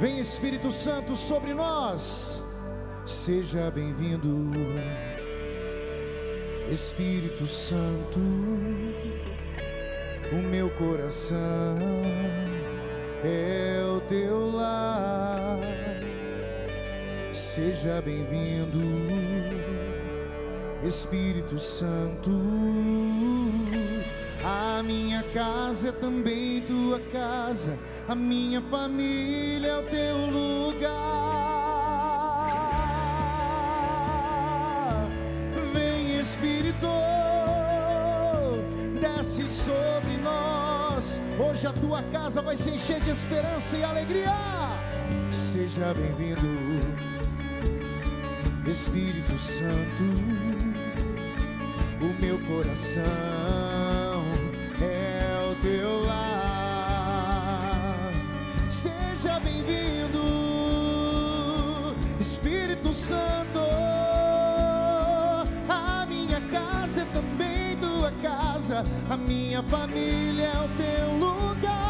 Vem Espírito Santo sobre nós, seja bem-vindo, Espírito Santo, o meu coração é o teu lar, seja bem-vindo, Espírito Santo. A minha casa é também tua casa, a minha família é o teu lugar. Vem Espírito, desce sobre nós. Hoje a tua casa vai se encher de esperança e alegria. Seja bem-vindo, Espírito Santo. Meu coração é o teu lar. Seja bem-vindo, Espírito Santo. A minha casa é também tua casa, a minha família é o teu lugar.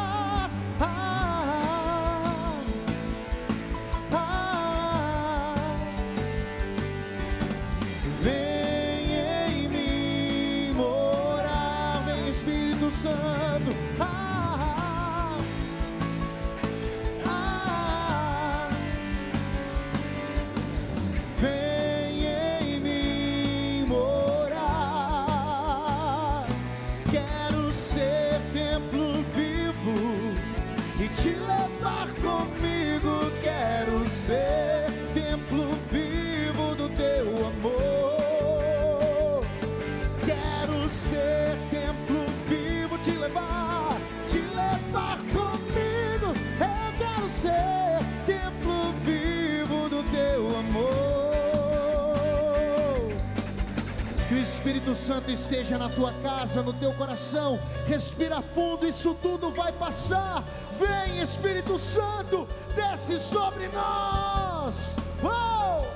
Espírito Santo esteja na tua casa, no teu coração. Respira fundo, isso tudo vai passar. Vem, Espírito Santo, desce sobre nós. Uou!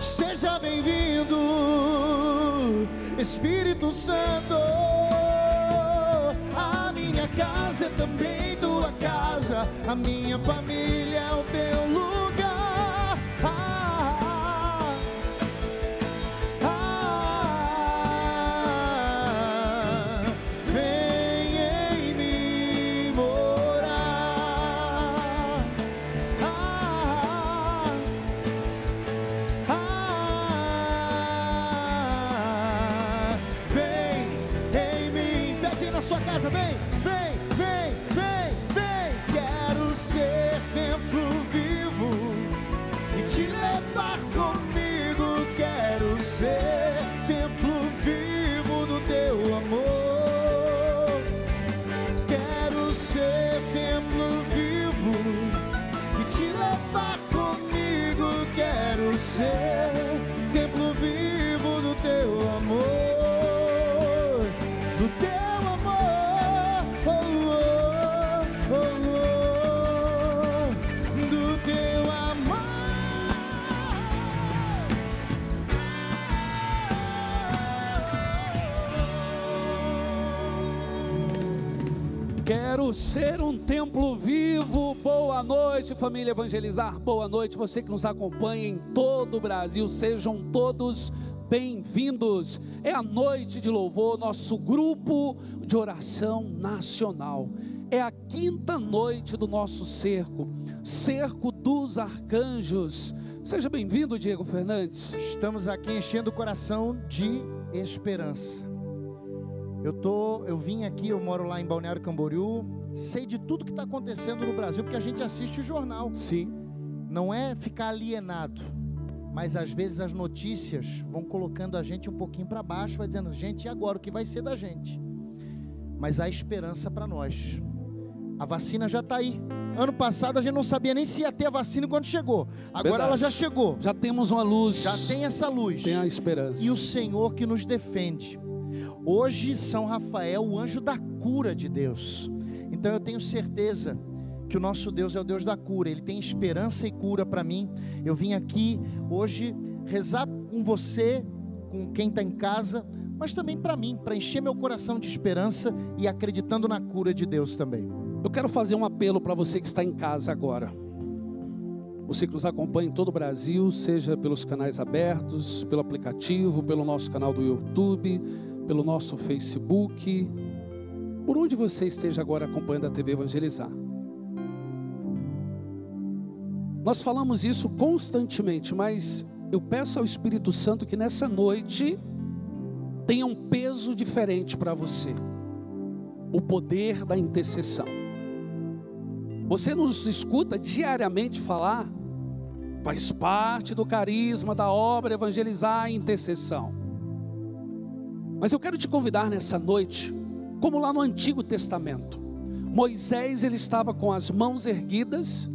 Seja bem-vindo, Espírito Santo. Casa é também tua casa, a minha família é o teu do teu amor, oh, oh, oh, oh, do teu amor. Quero ser um templo vivo. Boa noite, família Evangelizar. Boa noite, você que nos acompanha em todo o Brasil. Sejam todos bem-vindos. É a noite de louvor, nosso grupo de oração nacional. É a quinta noite do nosso cerco, cerco dos arcanjos. Seja bem-vindo, Diego Fernandes. Estamos aqui enchendo o coração de esperança. Eu tô, eu vim aqui, eu moro lá em Balneário Camboriú, sei de tudo que está acontecendo no Brasil, porque a gente assiste o jornal. Sim, Não é ficar alienado, mas às vezes as notícias vão colocando a gente um pouquinho para baixo, vai dizendo, gente, e agora o que vai ser da gente? Mas há esperança para nós. A vacina já está aí. Ano passado a gente não sabia nem se ia ter a vacina quando chegou. Agora Verdade. ela já chegou. Já temos uma luz. Já tem essa luz. Tem a esperança. E o Senhor que nos defende. Hoje, São Rafael, o anjo da cura de Deus. Então eu tenho certeza que o nosso Deus é o Deus da cura. Ele tem esperança e cura para mim. Eu vim aqui hoje rezar com você, com quem está em casa, mas também para mim, para encher meu coração de esperança e acreditando na cura de Deus também. Eu quero fazer um apelo para você que está em casa agora. Você que nos acompanha em todo o Brasil, seja pelos canais abertos, pelo aplicativo, pelo nosso canal do YouTube, pelo nosso Facebook, por onde você esteja agora acompanhando a TV Evangelizar. Nós falamos isso constantemente, mas eu peço ao Espírito Santo que nessa noite tenha um peso diferente para você. O poder da intercessão. Você nos escuta diariamente falar, faz parte do carisma da obra evangelizar a intercessão. Mas eu quero te convidar nessa noite, como lá no Antigo Testamento. Moisés ele estava com as mãos erguidas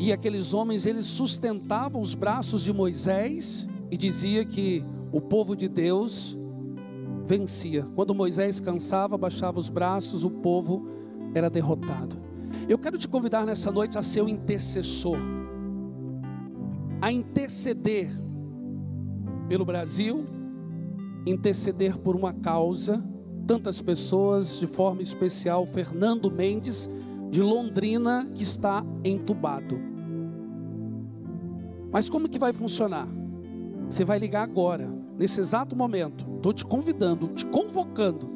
e aqueles homens eles sustentavam os braços de Moisés e dizia que o povo de Deus vencia. Quando Moisés cansava, baixava os braços, o povo era derrotado. Eu quero te convidar nessa noite a ser o intercessor, a interceder pelo Brasil, interceder por uma causa, tantas pessoas, de forma especial, Fernando Mendes, de Londrina, que está entubado. Mas como que vai funcionar? Você vai ligar agora, nesse exato momento. Estou te convidando, te convocando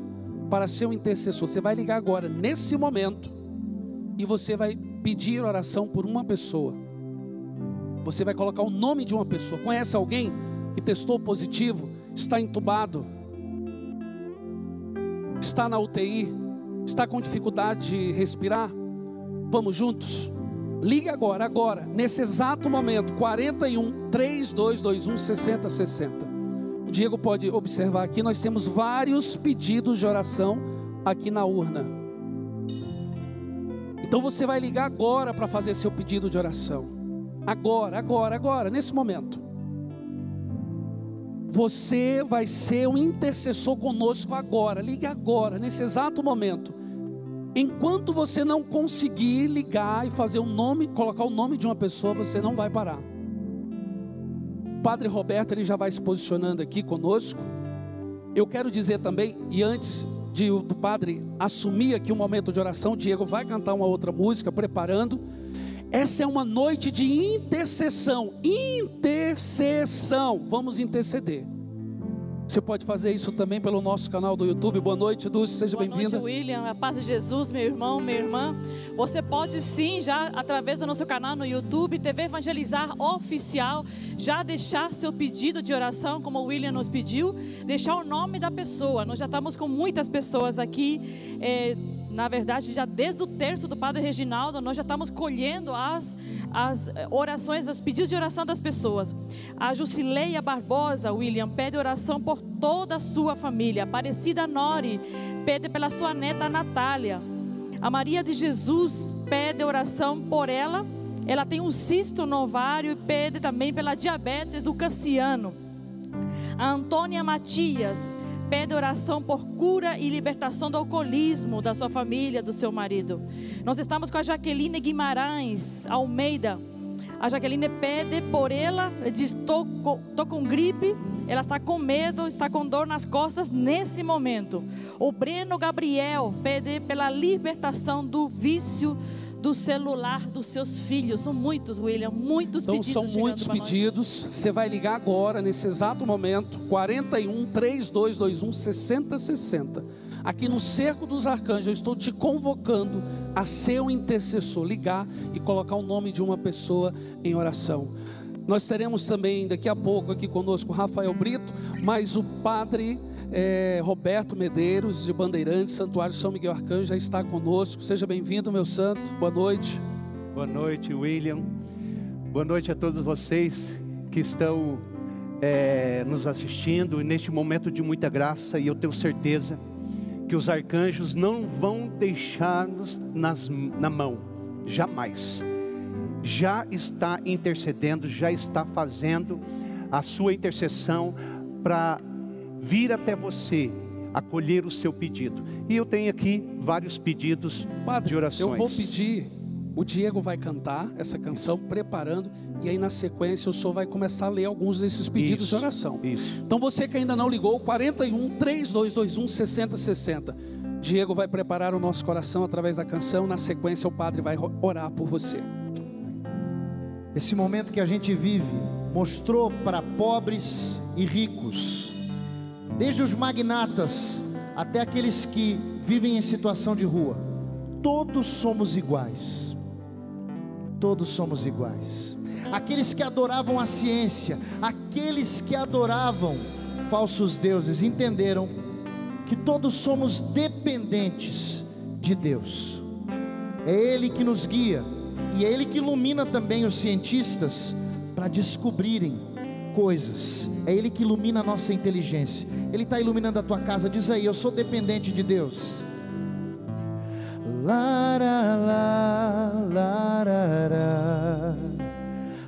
para ser um intercessor. Você vai ligar agora, nesse momento e você vai pedir oração por uma pessoa. Você vai colocar o nome de uma pessoa. Conhece alguém que testou positivo, está entubado, está na UTI, está com dificuldade de respirar? Vamos juntos? Ligue agora, agora, nesse exato momento, 41 3221 6060. O Diego pode observar aqui, nós temos vários pedidos de oração aqui na urna. Então você vai ligar agora para fazer seu pedido de oração. Agora, agora, agora, nesse momento. Você vai ser um intercessor conosco agora. Ligue agora, nesse exato momento. Enquanto você não conseguir ligar e fazer o um nome, colocar o nome de uma pessoa, você não vai parar. O Padre Roberto ele já vai se posicionando aqui conosco. Eu quero dizer também, e antes de, do padre assumir aqui um momento de oração, Diego vai cantar uma outra música, preparando. Essa é uma noite de intercessão. Intercessão. Vamos interceder. Você pode fazer isso também pelo nosso canal do YouTube. Boa noite, Dulce, seja bem-vinda. Boa noite, William. A paz de Jesus, meu irmão, minha irmã. Você pode sim, já através do nosso canal no YouTube, TV Evangelizar Oficial, já deixar seu pedido de oração, como o William nos pediu, deixar o nome da pessoa. Nós já estamos com muitas pessoas aqui. É, na verdade, já desde o terço do Padre Reginaldo, nós já estamos colhendo as, as eh, orações, os pedidos de oração das pessoas. A Jusileia Barbosa, William, pede oração por toda a sua família. Aparecida Nori pede pela sua neta Natália. A Maria de Jesus pede oração por ela. Ela tem um cisto no ovário e pede também pela diabetes do Cassiano. A Antônia Matias pede oração por cura e libertação do alcoolismo da sua família, do seu marido. Nós estamos com a Jaqueline Guimarães Almeida. A Jaqueline pede por ela, diz: estou com gripe, ela está com medo, está com dor nas costas nesse momento. O Breno Gabriel pede pela libertação do vício do celular dos seus filhos. São muitos, William, muitos então, pedidos. São muitos pedidos. Você vai ligar agora, nesse exato momento, 41 3221 6060. Aqui no Cerco dos Arcanjos, eu estou te convocando a ser um intercessor, ligar e colocar o nome de uma pessoa em oração. Nós teremos também daqui a pouco aqui conosco Rafael Brito, mas o padre é, Roberto Medeiros, de Bandeirantes, Santuário São Miguel Arcanjo, já está conosco. Seja bem-vindo, meu santo. Boa noite. Boa noite, William. Boa noite a todos vocês que estão é, nos assistindo neste momento de muita graça. E eu tenho certeza que os arcanjos não vão deixar-nos na mão, jamais. Já está intercedendo, já está fazendo a sua intercessão para vir até você, acolher o seu pedido. E eu tenho aqui vários pedidos Padre, de orações. Eu vou pedir, o Diego vai cantar essa canção, preparando, e aí na sequência o senhor vai começar a ler alguns desses pedidos isso, de oração. Isso. Então você que ainda não ligou, 41 3221 6060. Diego vai preparar o nosso coração através da canção, na sequência o padre vai orar por você. Esse momento que a gente vive mostrou para pobres e ricos, desde os magnatas até aqueles que vivem em situação de rua, todos somos iguais. Todos somos iguais. Aqueles que adoravam a ciência, aqueles que adoravam falsos deuses, entenderam que todos somos dependentes de Deus. É Ele que nos guia e é Ele que ilumina também os cientistas para descobrirem coisas. É Ele que ilumina a nossa inteligência. Ele está iluminando a tua casa. Diz aí, eu sou dependente de Deus. Lara, la, larara,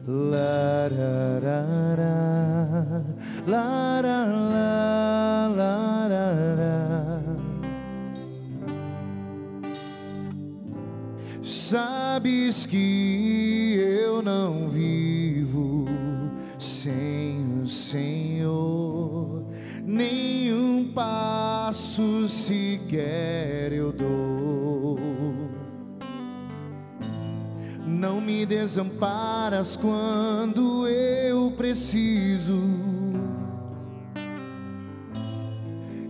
larara, lara, la, larara. Sabes que eu não o Senhor, nenhum passo sequer eu dou. Não me desamparas quando eu preciso.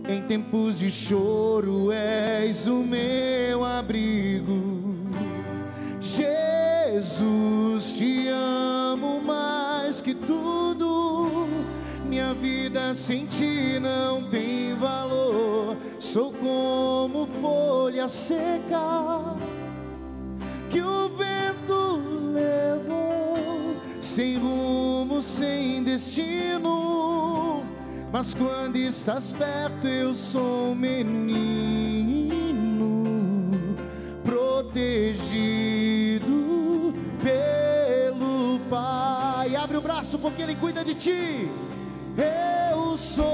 Em tempos de choro és o meu abrigo. Jesus, te amo mais que tudo. Vida sem ti não tem valor. Sou como folha seca que o vento levou, sem rumo, sem destino. Mas quando estás perto, eu sou um menino protegido pelo Pai. Abre o braço porque Ele cuida de ti. Eu sou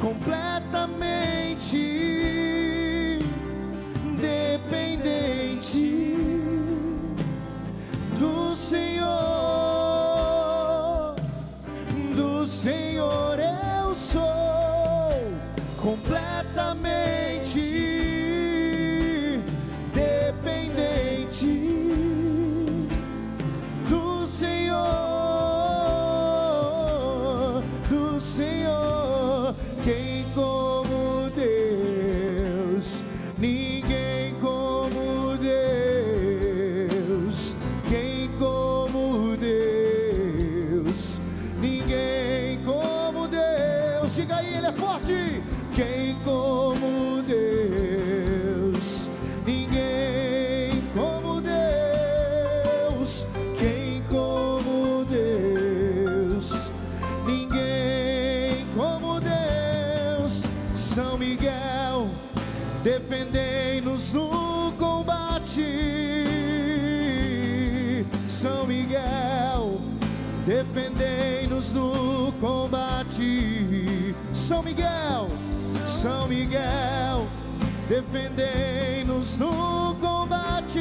completamente dependente do Senhor. Combate. São Miguel, São Miguel, defendei-nos no combate.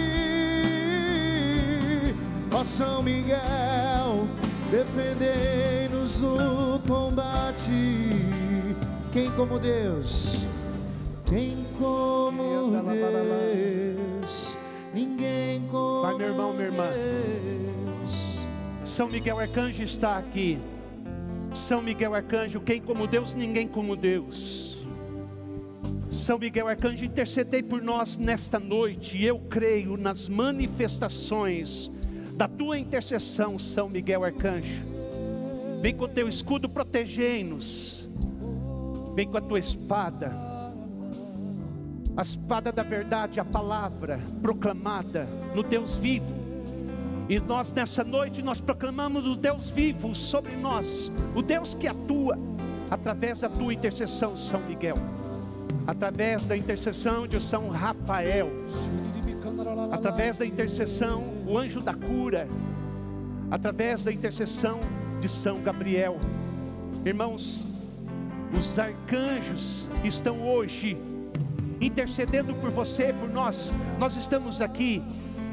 Ó São Miguel, defendei-nos no combate. Quem como Deus? Quem como Deus? Ninguém como Vai, meu irmão, minha irmã. Deus. São Miguel Arcanjo está aqui. São Miguel Arcanjo, quem como Deus, ninguém como Deus. São Miguel Arcanjo, intercedei por nós nesta noite, e eu creio nas manifestações da tua intercessão, São Miguel Arcanjo. Vem com o teu escudo, protegei-nos. Vem com a tua espada, a espada da verdade, a palavra proclamada no Deus vivo. E nós nessa noite nós proclamamos o Deus vivo sobre nós, o Deus que atua através da tua intercessão, São Miguel. através da intercessão de São Rafael, através da intercessão, o anjo da cura, através da intercessão de São Gabriel. Irmãos, os arcanjos estão hoje intercedendo por você, por nós. Nós estamos aqui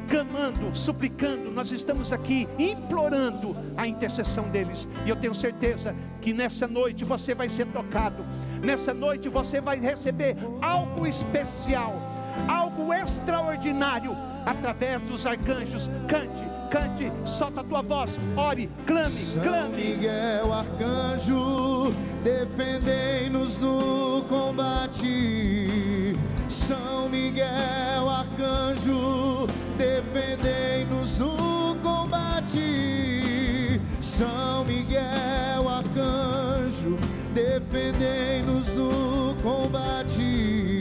clamando, suplicando, nós estamos aqui implorando a intercessão deles. E eu tenho certeza que nessa noite você vai ser tocado. Nessa noite você vai receber algo especial, algo extraordinário através dos arcanjos. Cante, cante, solta a tua voz, ore, clame, clame. São Miguel, arcanjo, defendei-nos no combate. São Miguel, arcanjo, defendei-nos no combate. São Miguel, arcanjo, defendei-nos no combate.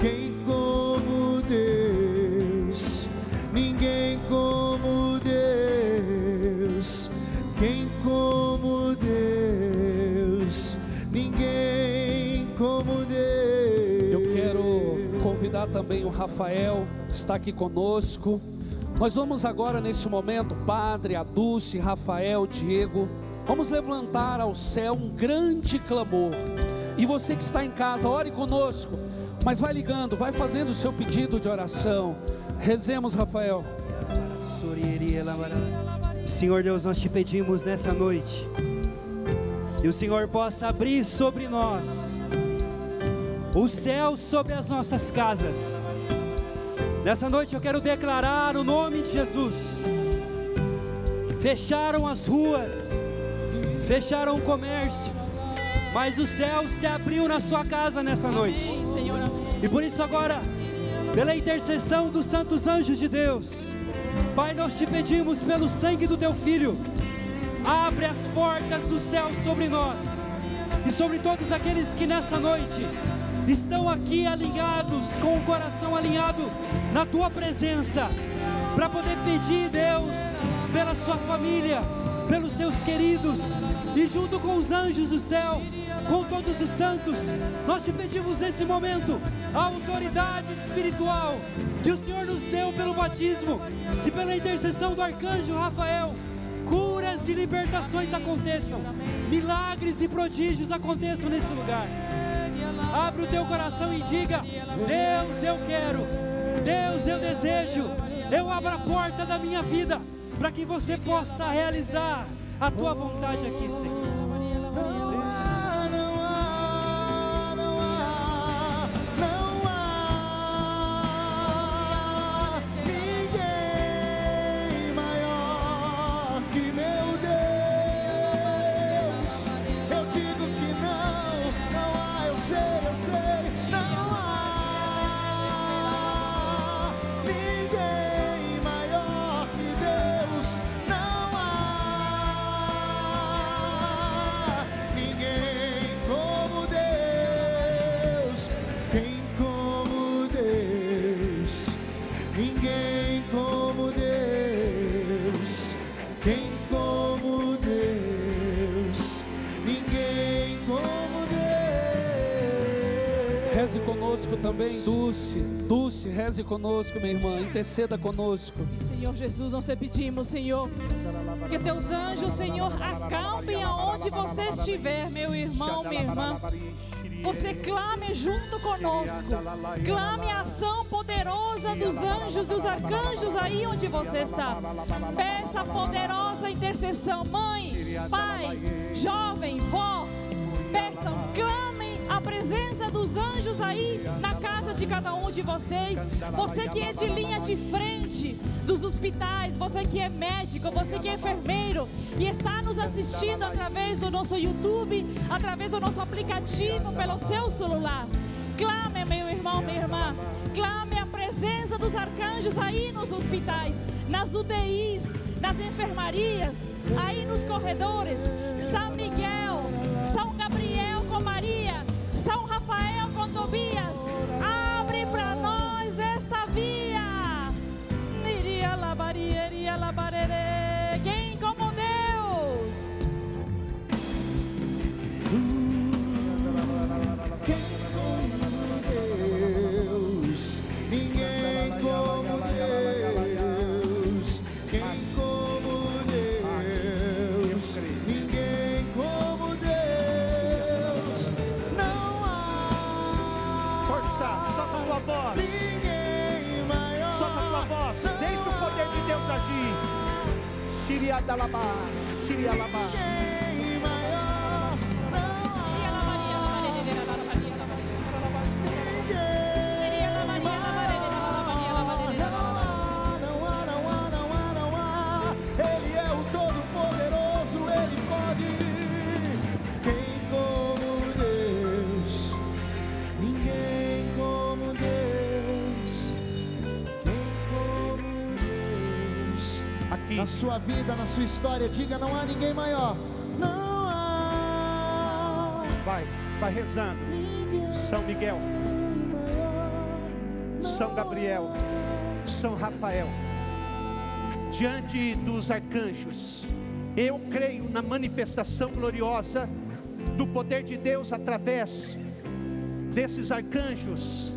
Quem como Deus, ninguém como Deus. Quem como Deus, ninguém como Deus. Eu quero convidar também o Rafael, está aqui conosco. Nós vamos agora, nesse momento, Padre, a Dulce, Rafael, Diego, vamos levantar ao céu um grande clamor. E você que está em casa, ore conosco, mas vai ligando, vai fazendo o seu pedido de oração. Rezemos, Rafael. Senhor Deus, nós te pedimos nessa noite, que o Senhor possa abrir sobre nós o céu sobre as nossas casas. Nessa noite eu quero declarar o nome de Jesus. Fecharam as ruas, fecharam o comércio, mas o céu se abriu na sua casa nessa noite. E por isso agora, pela intercessão dos santos anjos de Deus, Pai, nós te pedimos pelo sangue do teu filho, abre as portas do céu sobre nós e sobre todos aqueles que nessa noite estão aqui alinhados, com o coração alinhado na tua presença, para poder pedir, Deus, pela sua família, pelos seus queridos e junto com os anjos do céu, com todos os santos, nós te pedimos nesse momento a autoridade espiritual que o Senhor nos deu pelo batismo, que pela intercessão do arcanjo Rafael, curas e libertações aconteçam, milagres e prodígios aconteçam nesse lugar. Abre o teu coração e diga: Deus, eu quero, Deus, eu desejo, eu abro a porta da minha vida para que você possa realizar a tua vontade aqui, Senhor. Reze conosco, minha irmã. Interceda conosco. Senhor Jesus, nós te pedimos, Senhor, que teus anjos, Senhor, acampem aonde você estiver, meu irmão, minha irmã. Você clame junto conosco. Clame a ação poderosa dos anjos, dos arcanjos aí onde você está. Peça poderosa intercessão, mãe, pai, jovem, vó. Peçam, clamem a presença dos anjos aí na casa de cada um de vocês. Você que é de linha de frente dos hospitais, você que é médico, você que é enfermeiro e está nos assistindo através do nosso YouTube, através do nosso aplicativo, pelo seu celular. Clame, meu irmão, minha irmã. Clame a presença dos arcanjos aí nos hospitais, nas UTIs, nas enfermarias, aí nos corredores. São Miguel, Quem como Deus? Quem como Deus? Ninguém como Deus. Quem como Deus? Ninguém como Deus. Não há. Força, solta a tua voz. Ninguém maior. Solta a tua voz. Deixa o poder de Deus agir. Xiriadalabá, xirialabá. Ninguém maior. Na sua vida, na sua história, diga: não há ninguém maior. Não há vai, vai rezando. São Miguel, São Gabriel, São Rafael. Diante dos arcanjos, eu creio na manifestação gloriosa do poder de Deus através desses arcanjos.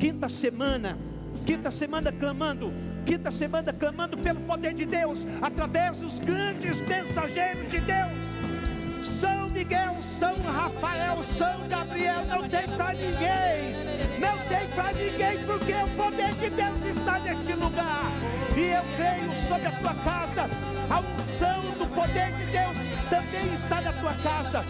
Quinta semana, quinta semana clamando, quinta semana clamando pelo poder de Deus, através dos grandes mensageiros de Deus. São Miguel, São Rafael, São Gabriel, não tem para ninguém, não tem para ninguém, porque o poder de Deus está neste lugar, e eu creio sobre a tua casa, a unção do poder de Deus também está na tua casa.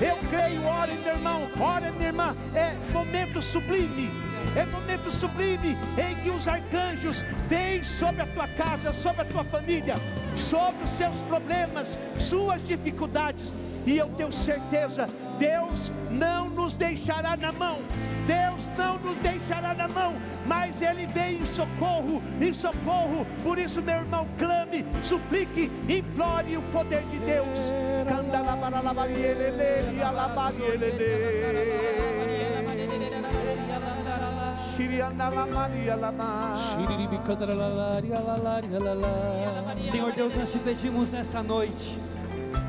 Eu creio, ore meu irmão, ore minha irmã, é momento sublime, é momento sublime em que os arcanjos vêm sobre a tua casa, sobre a tua família, sobre os seus problemas, suas dificuldades, e eu tenho certeza, Deus não nos deixará na mão, Deus não nos deixará na mão, mas Ele vem em socorro, em socorro, por isso, meu irmão, clame, suplique, implore o poder de Deus. Candalabaralabarielele, alabarielele. Senhor Deus, nós te pedimos nessa noite,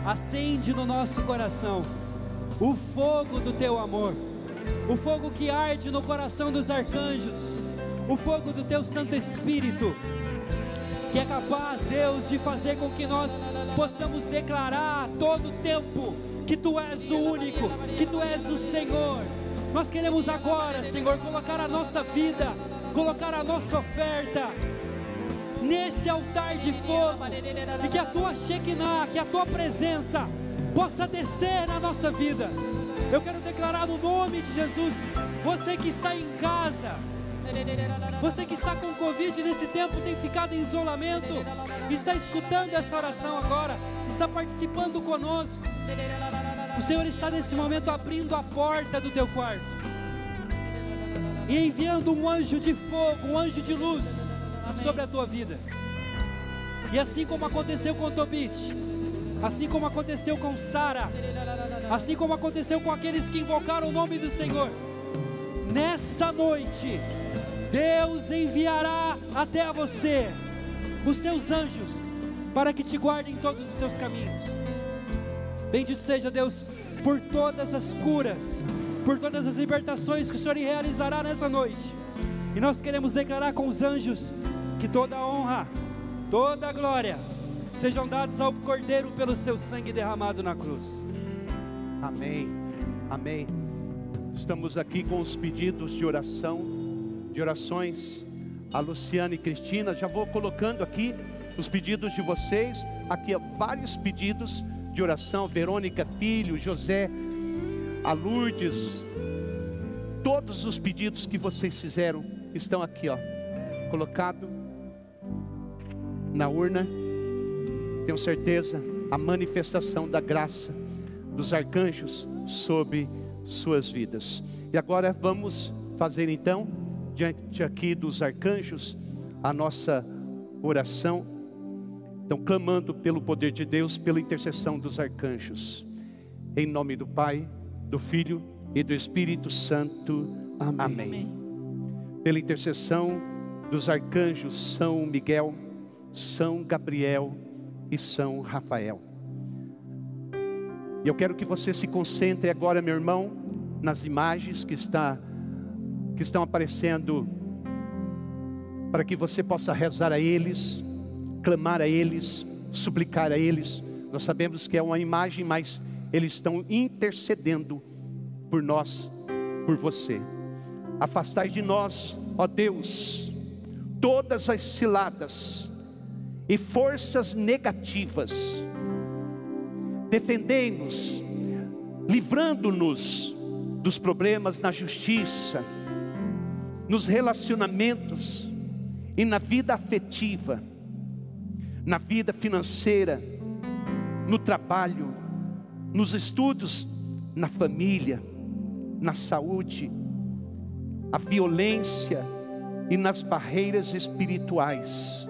acende no nosso coração o fogo do teu amor, o fogo que arde no coração dos arcanjos, o fogo do teu Santo Espírito, que é capaz, Deus, de fazer com que nós possamos declarar a todo tempo que tu és o único, que tu és o Senhor. Nós queremos agora, Senhor, colocar a nossa vida, colocar a nossa oferta nesse altar de fogo e que a tua Shekinah, que a tua presença possa descer na nossa vida. Eu quero declarar no nome de Jesus, você que está em casa, você que está com Covid nesse tempo, tem ficado em isolamento, está escutando essa oração agora, está participando conosco. O Senhor está nesse momento abrindo a porta do teu quarto e enviando um anjo de fogo, um anjo de luz sobre a tua vida. E assim como aconteceu com Tobit, assim como aconteceu com Sara, assim como aconteceu com aqueles que invocaram o nome do Senhor, nessa noite, Deus enviará até você os seus anjos para que te guardem em todos os seus caminhos. Bendito seja Deus por todas as curas, por todas as libertações que o Senhor realizará nessa noite. E nós queremos declarar com os anjos que toda honra, toda glória sejam dados ao Cordeiro pelo seu sangue derramado na cruz. Amém, amém. Estamos aqui com os pedidos de oração, de orações. A Luciana e Cristina, já vou colocando aqui os pedidos de vocês. Aqui há vários pedidos de oração. Verônica Filho, José, a Lourdes. Todos os pedidos que vocês fizeram estão aqui, ó, colocado na urna. Tenho certeza a manifestação da graça dos arcanjos sobre suas vidas. E agora vamos fazer então, diante aqui dos arcanjos, a nossa oração. Então, clamando pelo poder de Deus, pela intercessão dos arcanjos. Em nome do Pai, do Filho e do Espírito Santo. Amém. Amém. Pela intercessão dos arcanjos São Miguel, São Gabriel e São Rafael. E eu quero que você se concentre agora, meu irmão, nas imagens que, está, que estão aparecendo, para que você possa rezar a eles, clamar a eles, suplicar a eles. Nós sabemos que é uma imagem, mas eles estão intercedendo por nós, por você. Afastai de nós, ó Deus, todas as ciladas e forças negativas. Defendei-nos, livrando-nos dos problemas na justiça, nos relacionamentos e na vida afetiva, na vida financeira, no trabalho, nos estudos, na família, na saúde, a violência e nas barreiras espirituais.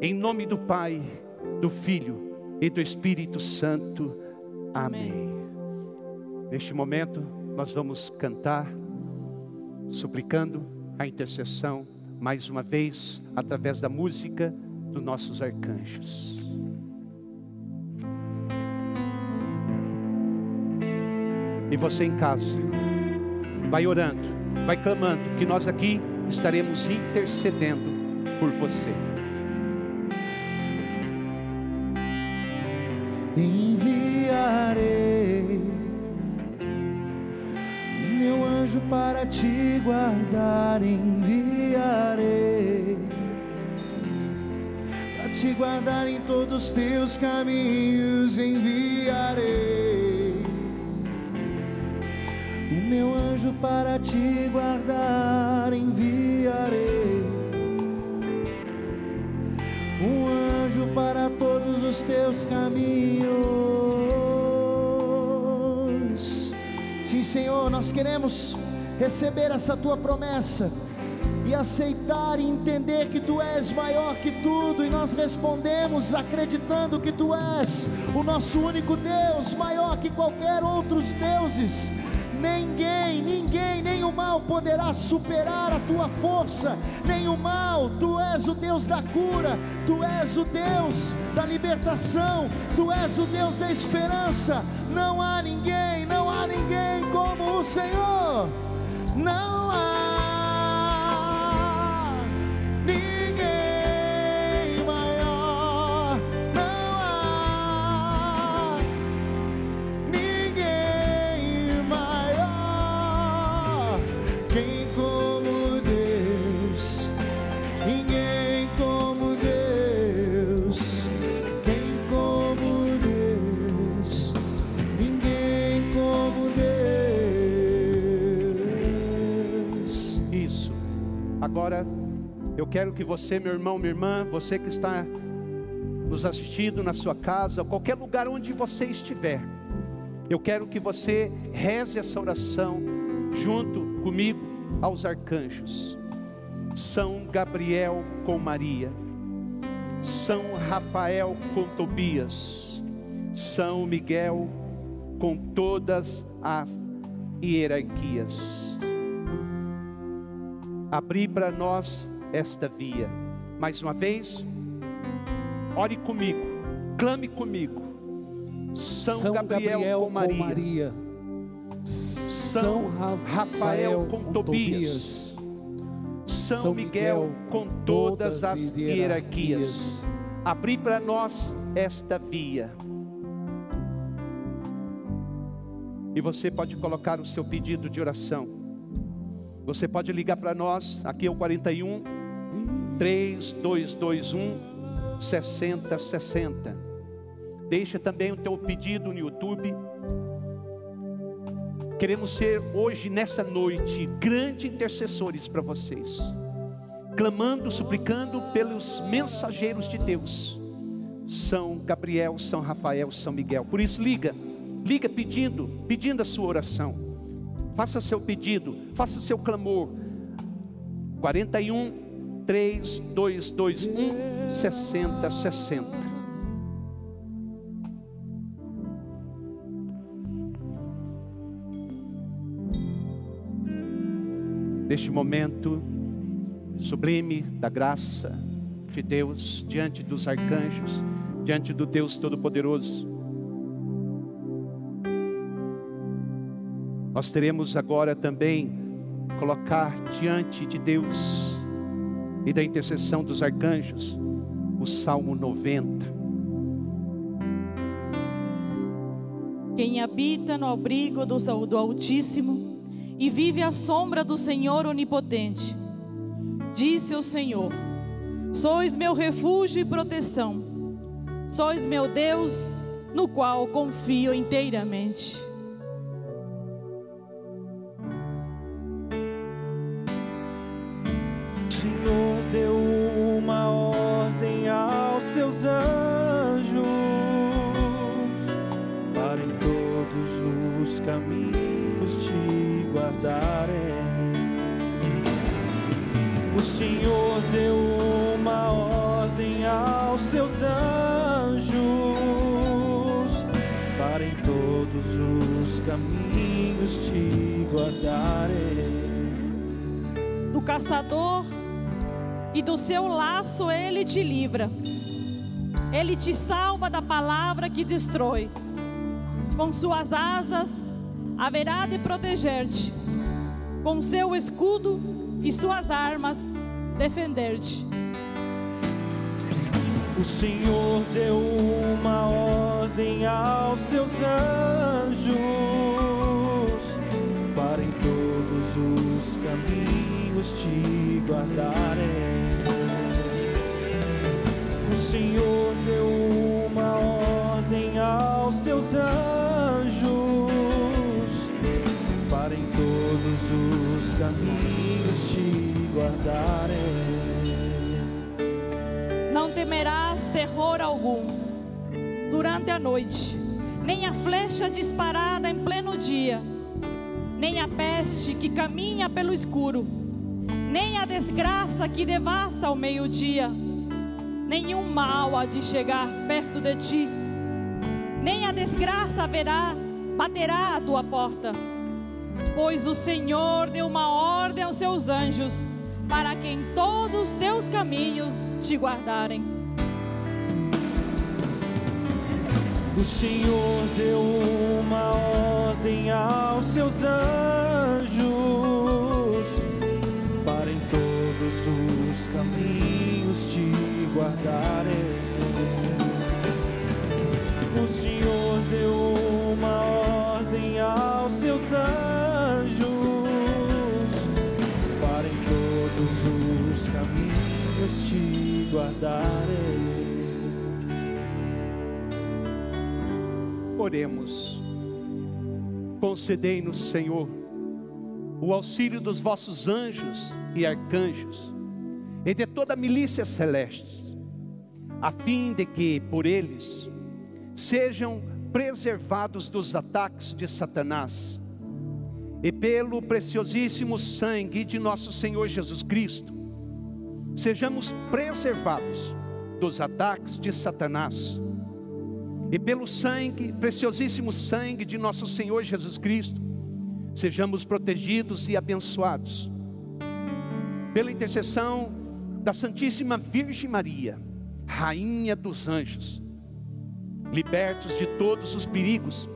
Em nome do Pai, do Filho e do Espírito Santo. Amém. Amém. Neste momento, nós vamos cantar, suplicando a intercessão, mais uma vez, através da música dos nossos arcanjos. E você em casa, vai orando, vai clamando, que nós aqui estaremos intercedendo por você. Enviarei para te guardar, enviarei para te guardar em todos os teus caminhos, enviarei meu anjo para te guardar, enviarei. Um anjo para todos os teus caminhos. Sim, Senhor, nós queremos receber essa tua promessa e aceitar e entender que tu és maior que tudo, e nós respondemos acreditando que tu és o nosso único Deus, maior que qualquer outros deuses. Ninguém, ninguém, nem o mal poderá superar a tua força, nem o mal. Tu és o Deus da cura, tu és o Deus da libertação, tu és o Deus da esperança. Não há ninguém, não há ninguém como o Senhor. Não há eu quero que você, meu irmão, minha irmã, você que está nos assistindo na sua casa, qualquer lugar onde você estiver, eu quero que você reze essa oração junto comigo aos arcanjos. São Gabriel com Maria, São Rafael com Tobias, São Miguel com todas as hierarquias. Abrir para nós esta via. Mais uma vez, ore comigo, clame comigo. São, São Gabriel, Gabriel, com Maria, com Maria. São Rafael com, com Tobias, São, Miguel com todas as hierarquias. Abrir para nós esta via. E você pode colocar o seu pedido de oração. Você pode ligar para nós, aqui é o 41 3221 6060. Deixa também o teu pedido no YouTube. Queremos ser hoje, nessa noite, grandes intercessores para vocês, clamando, suplicando pelos mensageiros de Deus, São Gabriel, São Rafael, São Miguel. Por isso, liga, liga pedindo, pedindo a sua oração faça seu pedido, faça seu clamor. 41 3 2 2 1 60 60. Neste momento sublime da graça de Deus diante dos arcanjos, diante do Deus Todo-Poderoso, Nós teremos agora também colocar diante de Deus e da intercessão dos arcanjos o Salmo 90. Quem habita no abrigo do, Altíssimo e vive à sombra do Senhor onipotente. Disse o Senhor: Sois meu refúgio e proteção. Sois meu Deus, no qual confio inteiramente. O Senhor deu uma ordem aos seus anjos para em todos os caminhos te guardarem. Do caçador e do seu laço ele te livra. Ele te salva da palavra que destrói. Com suas asas haverá de proteger-te. Com seu escudo e suas armas defender-te. O Senhor deu uma ordem aos seus anjos para em todos os caminhos te guardarem. O Senhor deu uma ordem aos seus anjos caminhos te guardarem. Não temerás terror algum durante a noite, nem a flecha disparada em pleno dia, nem a peste que caminha pelo escuro, nem a desgraça que devasta ao meio-dia. Nenhum mal há de chegar perto de ti, nem a desgraça haverá, baterá à tua porta. Pois o Senhor deu uma ordem aos seus anjos para que em todos os teus caminhos te guardarem. O Senhor deu uma ordem aos seus anjos para em todos os caminhos te guardarem. Oremos. Concedei-nos, Senhor, o auxílio dos vossos anjos e arcanjos e de toda a milícia celeste, a fim de que por eles sejam preservados dos ataques de Satanás e pelo preciosíssimo sangue de nosso Senhor Jesus Cristo, sejamos preservados dos ataques de Satanás e pelo sangue, preciosíssimo sangue de nosso Senhor Jesus Cristo, sejamos protegidos e abençoados. Pela intercessão da Santíssima Virgem Maria, Rainha dos anjos, libertos de todos os perigos,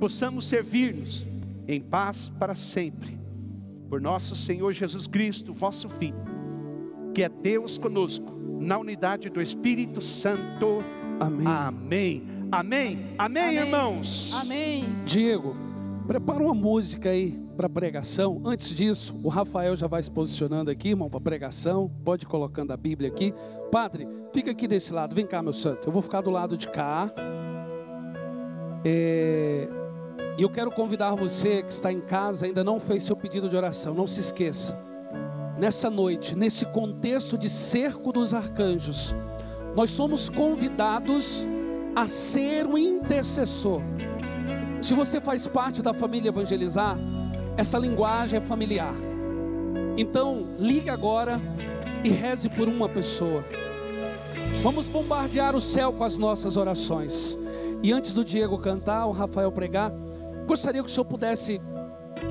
possamos servir-nos em paz para sempre. Por nosso Senhor Jesus Cristo, vosso Filho, que é Deus conosco, na unidade do Espírito Santo. Amém. Amém. Amém. Amém, Amém. irmãos. Amém. Diego, prepara uma música aí para pregação. Antes disso, o Rafael já vai se posicionando aqui, irmão, para pregação. Pode ir colocando a Bíblia aqui. Padre, fica aqui desse lado. Vem cá, meu santo. Eu vou ficar do lado de cá. É, E eu quero convidar você que está em casa, ainda não fez seu pedido de oração. Não se esqueça. Nessa noite, nesse contexto de cerco dos arcanjos, nós somos convidados a ser um intercessor. Se você faz parte da família Evangelizar, essa linguagem é familiar. Então, ligue agora e reze por uma pessoa. Vamos bombardear o céu com as nossas orações. E antes do Diego cantar, o Rafael pregar, gostaria que o senhor pudesse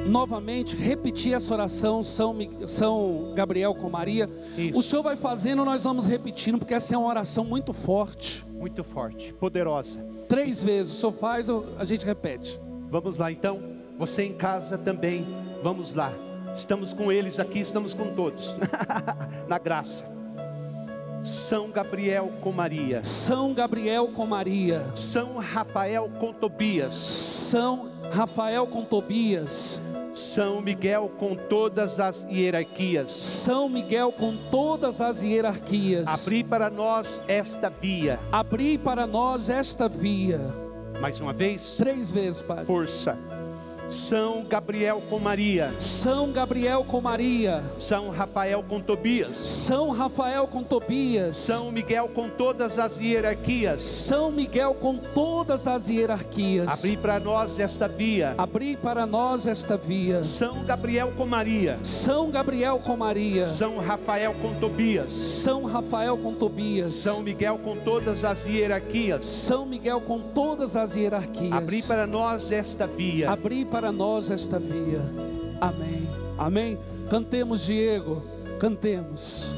novamente repetir essa oração, São, São Gabriel com Maria. Isso. O senhor vai fazendo, nós vamos repetindo, porque essa é uma oração muito forte. Muito forte, poderosa. Três vezes, o senhor faz, a gente repete. Vamos lá então. Você em casa também. Vamos lá. Estamos com eles aqui, estamos com todos. Na graça. São Gabriel com Maria. São Gabriel com Maria. São Rafael com Tobias. São Rafael com Tobias. São Miguel com todas as hierarquias, São Miguel com todas as hierarquias, abri para nós esta via. abri para nós esta via. Mais uma vez, Três vezes, Pai. força. São Gabriel com Maria, São Gabriel com Maria, São Rafael com Tobias, São Rafael com Tobias, São Miguel com todas as hierarquias. São Miguel com todas as hierarquias. Abri para nós esta via. Abri para nós esta via. São Gabriel com Maria, São Gabriel com Maria, São Rafael com Tobias, São Rafael com Tobias, São Miguel com todas as hierarquias. São Miguel com todas as hierarquias. Abri para nós esta via. Abri para nós esta via. Amém. Amém. Cantemos, Diego. Cantemos.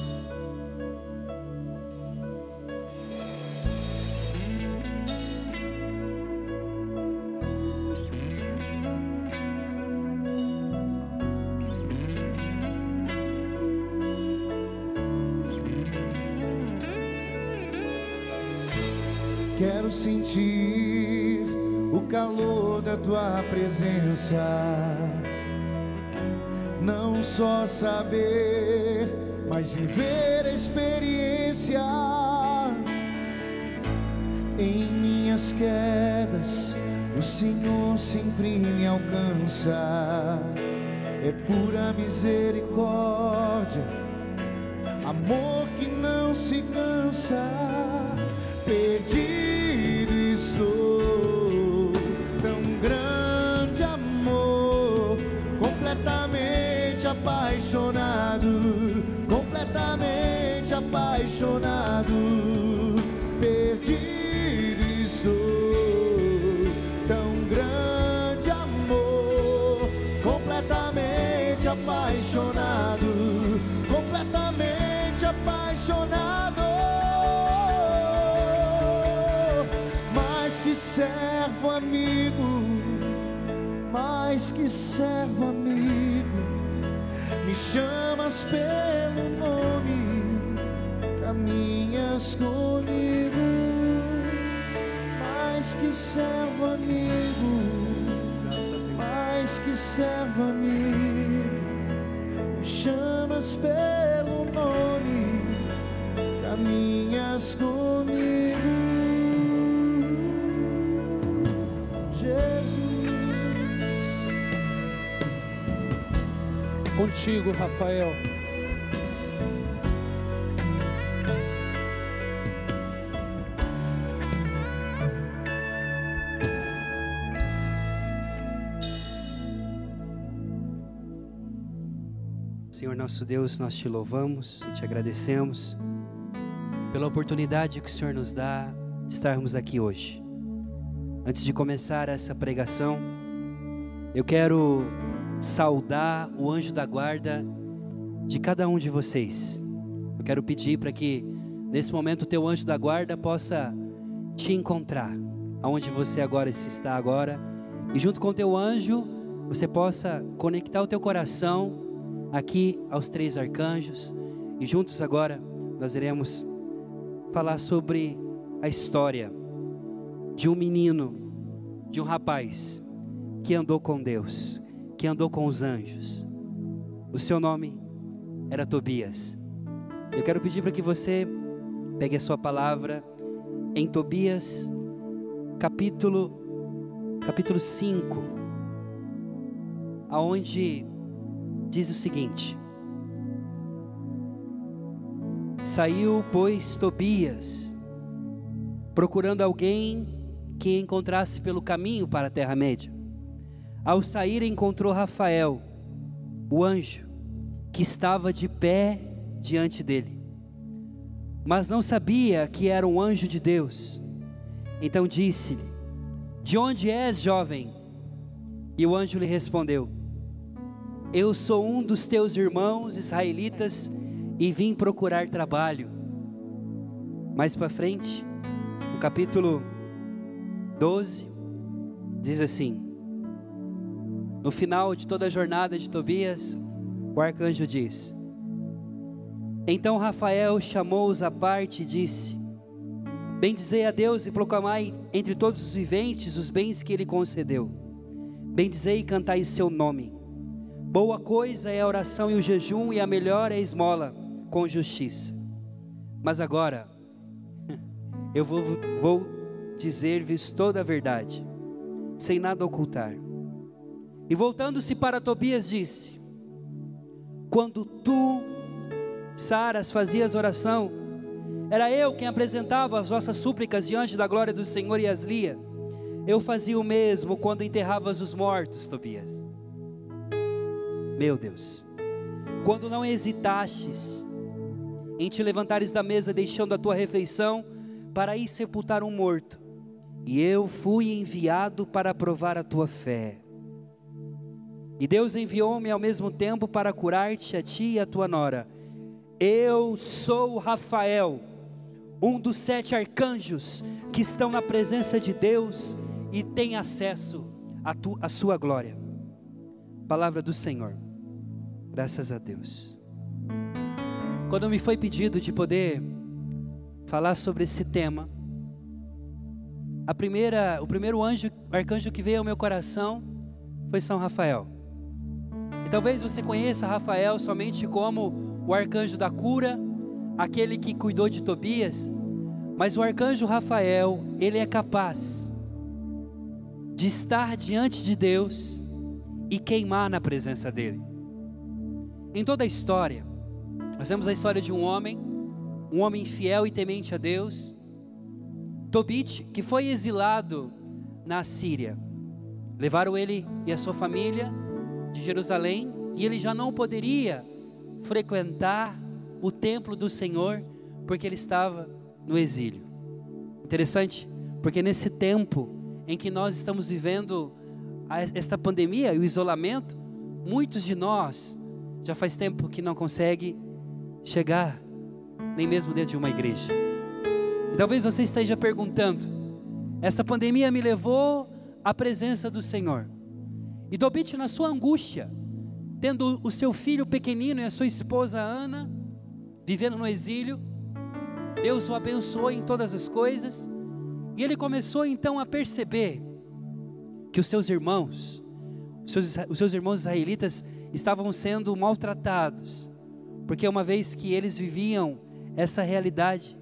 Da tua presença. Não só saber, mas viver a experiência. Em minhas quedas, o Senhor sempre me alcança. É pura misericórdia amor que não se cansa. Perdido grande mais que servo amigo, me chamas pelo nome, caminhas comigo. Mais que servo amigo, mais que servo amigo, me chamas pelo nome, caminhas comigo. Contigo, Rafael. Senhor nosso Deus, nós te louvamos e te agradecemos pela oportunidade que o Senhor nos dá de estarmos aqui hoje. Antes de começar essa pregação, eu quero saudar o anjo da guarda de cada um de vocês. Eu quero pedir para que nesse momento o teu anjo da guarda possa te encontrar aonde você agora se está agora. E junto com o teu anjo você possa conectar o teu coração aqui aos três arcanjos. E juntos agora nós iremos falar sobre a história de um menino, de um rapaz que andou com Deus, que andou com os anjos. O seu nome era Tobias. Eu quero pedir para que você pegue a sua palavra em Tobias, capítulo capítulo 5, aonde diz o seguinte: Saiu, pois, Tobias, procurando alguém que encontrasse pelo caminho para a Terra-média. Ao sair, encontrou Rafael, o anjo, que estava de pé diante dele. Mas não sabia que era um anjo de Deus. Então disse-lhe: De onde és, jovem? E o anjo lhe respondeu: Eu sou um dos teus irmãos israelitas e vim procurar trabalho. Mais para frente, no capítulo 12, diz assim: No final de toda a jornada de Tobias, o arcanjo diz: Então Rafael chamou-os à parte e disse: Bendizei a Deus e proclamai entre todos os viventes os bens que ele concedeu. Bendizei e cantai seu nome. Boa coisa é a oração e o jejum, e a melhor é a esmola com justiça. Mas agora, eu vou, vou dizer-vos toda a verdade, sem nada ocultar. E voltando-se para Tobias, disse: Quando tu, Saras, fazias oração, era eu quem apresentava as vossas súplicas diante da glória do Senhor e as lia. Eu fazia o mesmo quando enterravas os mortos, Tobias. Meu Deus, quando não hesitastes em te levantares da mesa, deixando a tua refeição, para ir sepultar um morto, e eu fui enviado para provar a tua fé. E Deus enviou-me ao mesmo tempo para curar-te a ti e a tua nora. Eu sou Rafael, um dos sete arcanjos que estão na presença de Deus e têm acesso à sua glória. Palavra do Senhor. Graças a Deus. Quando me foi pedido de poder falar sobre esse tema, a primeira, o primeiro anjo, arcanjo que veio ao meu coração foi São Rafael. Talvez você conheça Rafael somente como o arcanjo da cura, aquele que cuidou de Tobias, mas o arcanjo Rafael, ele é capaz de estar diante de Deus e queimar na presença dele. Em toda a história, nós vemos a história de um homem, um homem fiel e temente a Deus, Tobit, que foi exilado na Síria. Levaram ele e a sua família de Jerusalém e ele já não poderia frequentar o templo do Senhor porque ele estava no exílio. Interessante, porque nesse tempo em que nós estamos vivendo esta pandemia e o isolamento, muitos de nós já faz tempo que não consegue chegar nem mesmo dentro de uma igreja. E talvez você esteja perguntando: essa pandemia me levou à presença do Senhor. E Dobit, na sua angústia, tendo o seu filho pequenino e a sua esposa Ana, vivendo no exílio, Deus o abençoou em todas as coisas, e ele começou então a perceber que os seus irmãos, os seus, os seus irmãos israelitas, estavam sendo maltratados, porque uma vez que eles viviam essa realidade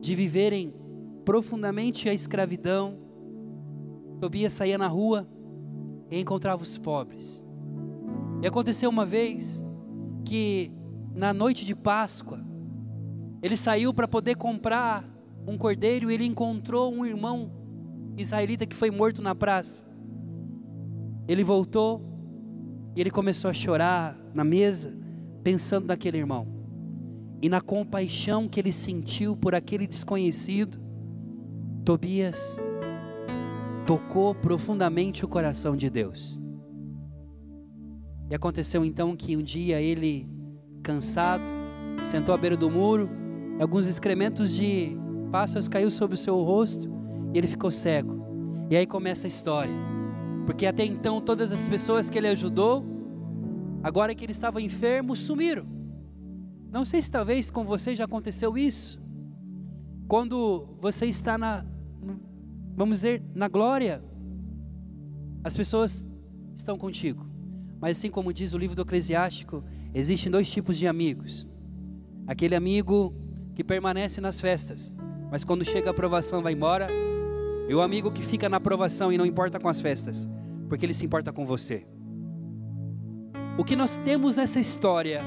de viverem profundamente a escravidão, Tobias saía na rua e encontrava os pobres. E aconteceu uma vez que na noite de Páscoa, ele saiu para poder comprar um cordeiro e ele encontrou um irmão israelita que foi morto na praça. Ele voltou e ele começou a chorar na mesa, pensando naquele irmão e na compaixão que ele sentiu por aquele desconhecido. Tobias tocou profundamente o coração de Deus. E aconteceu então que um dia ele, cansado, sentou à beira do muro, alguns excrementos de pássaros caiu sobre o seu rosto e ele ficou cego. E aí começa a história porque até então todas as pessoas que ele ajudou, agora que ele estava enfermo, sumiram. Não sei se talvez com você já aconteceu isso. Quando você está na, vamos dizer, na glória, as pessoas estão contigo. Mas assim como diz o livro do Eclesiástico, existem dois tipos de amigos. Aquele amigo que permanece nas festas, mas quando chega a aprovação vai embora e o amigo que fica na aprovação e não importa com as festas, porque ele se importa com você. O que nós temos nessa história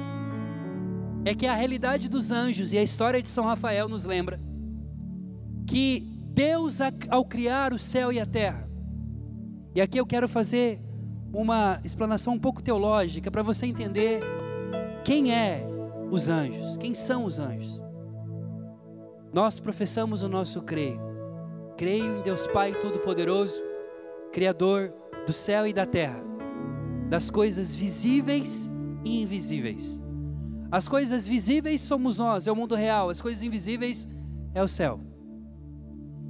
é que a realidade dos anjos e a história de São Rafael nos lembra que Deus, ao criar o céu e a terra, e aqui eu quero fazer uma explanação um pouco teológica para você entender quem é os anjos, quem são os anjos. Nós professamos o nosso creio Creio em Deus Pai Todo-Poderoso, Criador do céu e da terra, das coisas visíveis e invisíveis. As coisas visíveis somos nós, é o mundo real, as coisas invisíveis é o céu.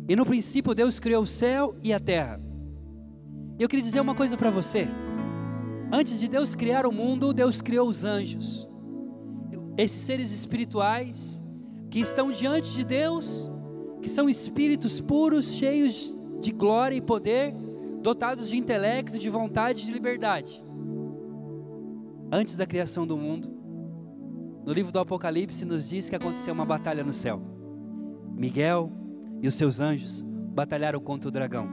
E no princípio Deus criou o céu e a terra. Eu queria dizer uma coisa para você. Antes de Deus criar o mundo, Deus criou os anjos. Esses seres espirituais que estão diante de Deus que são espíritos puros, cheios de glória e poder, dotados de intelecto, de vontade e de liberdade. antes da criação do mundo, no livro do Apocalipse nos diz que aconteceu uma batalha no céu. Miguel e os seus anjos batalharam contra o dragão.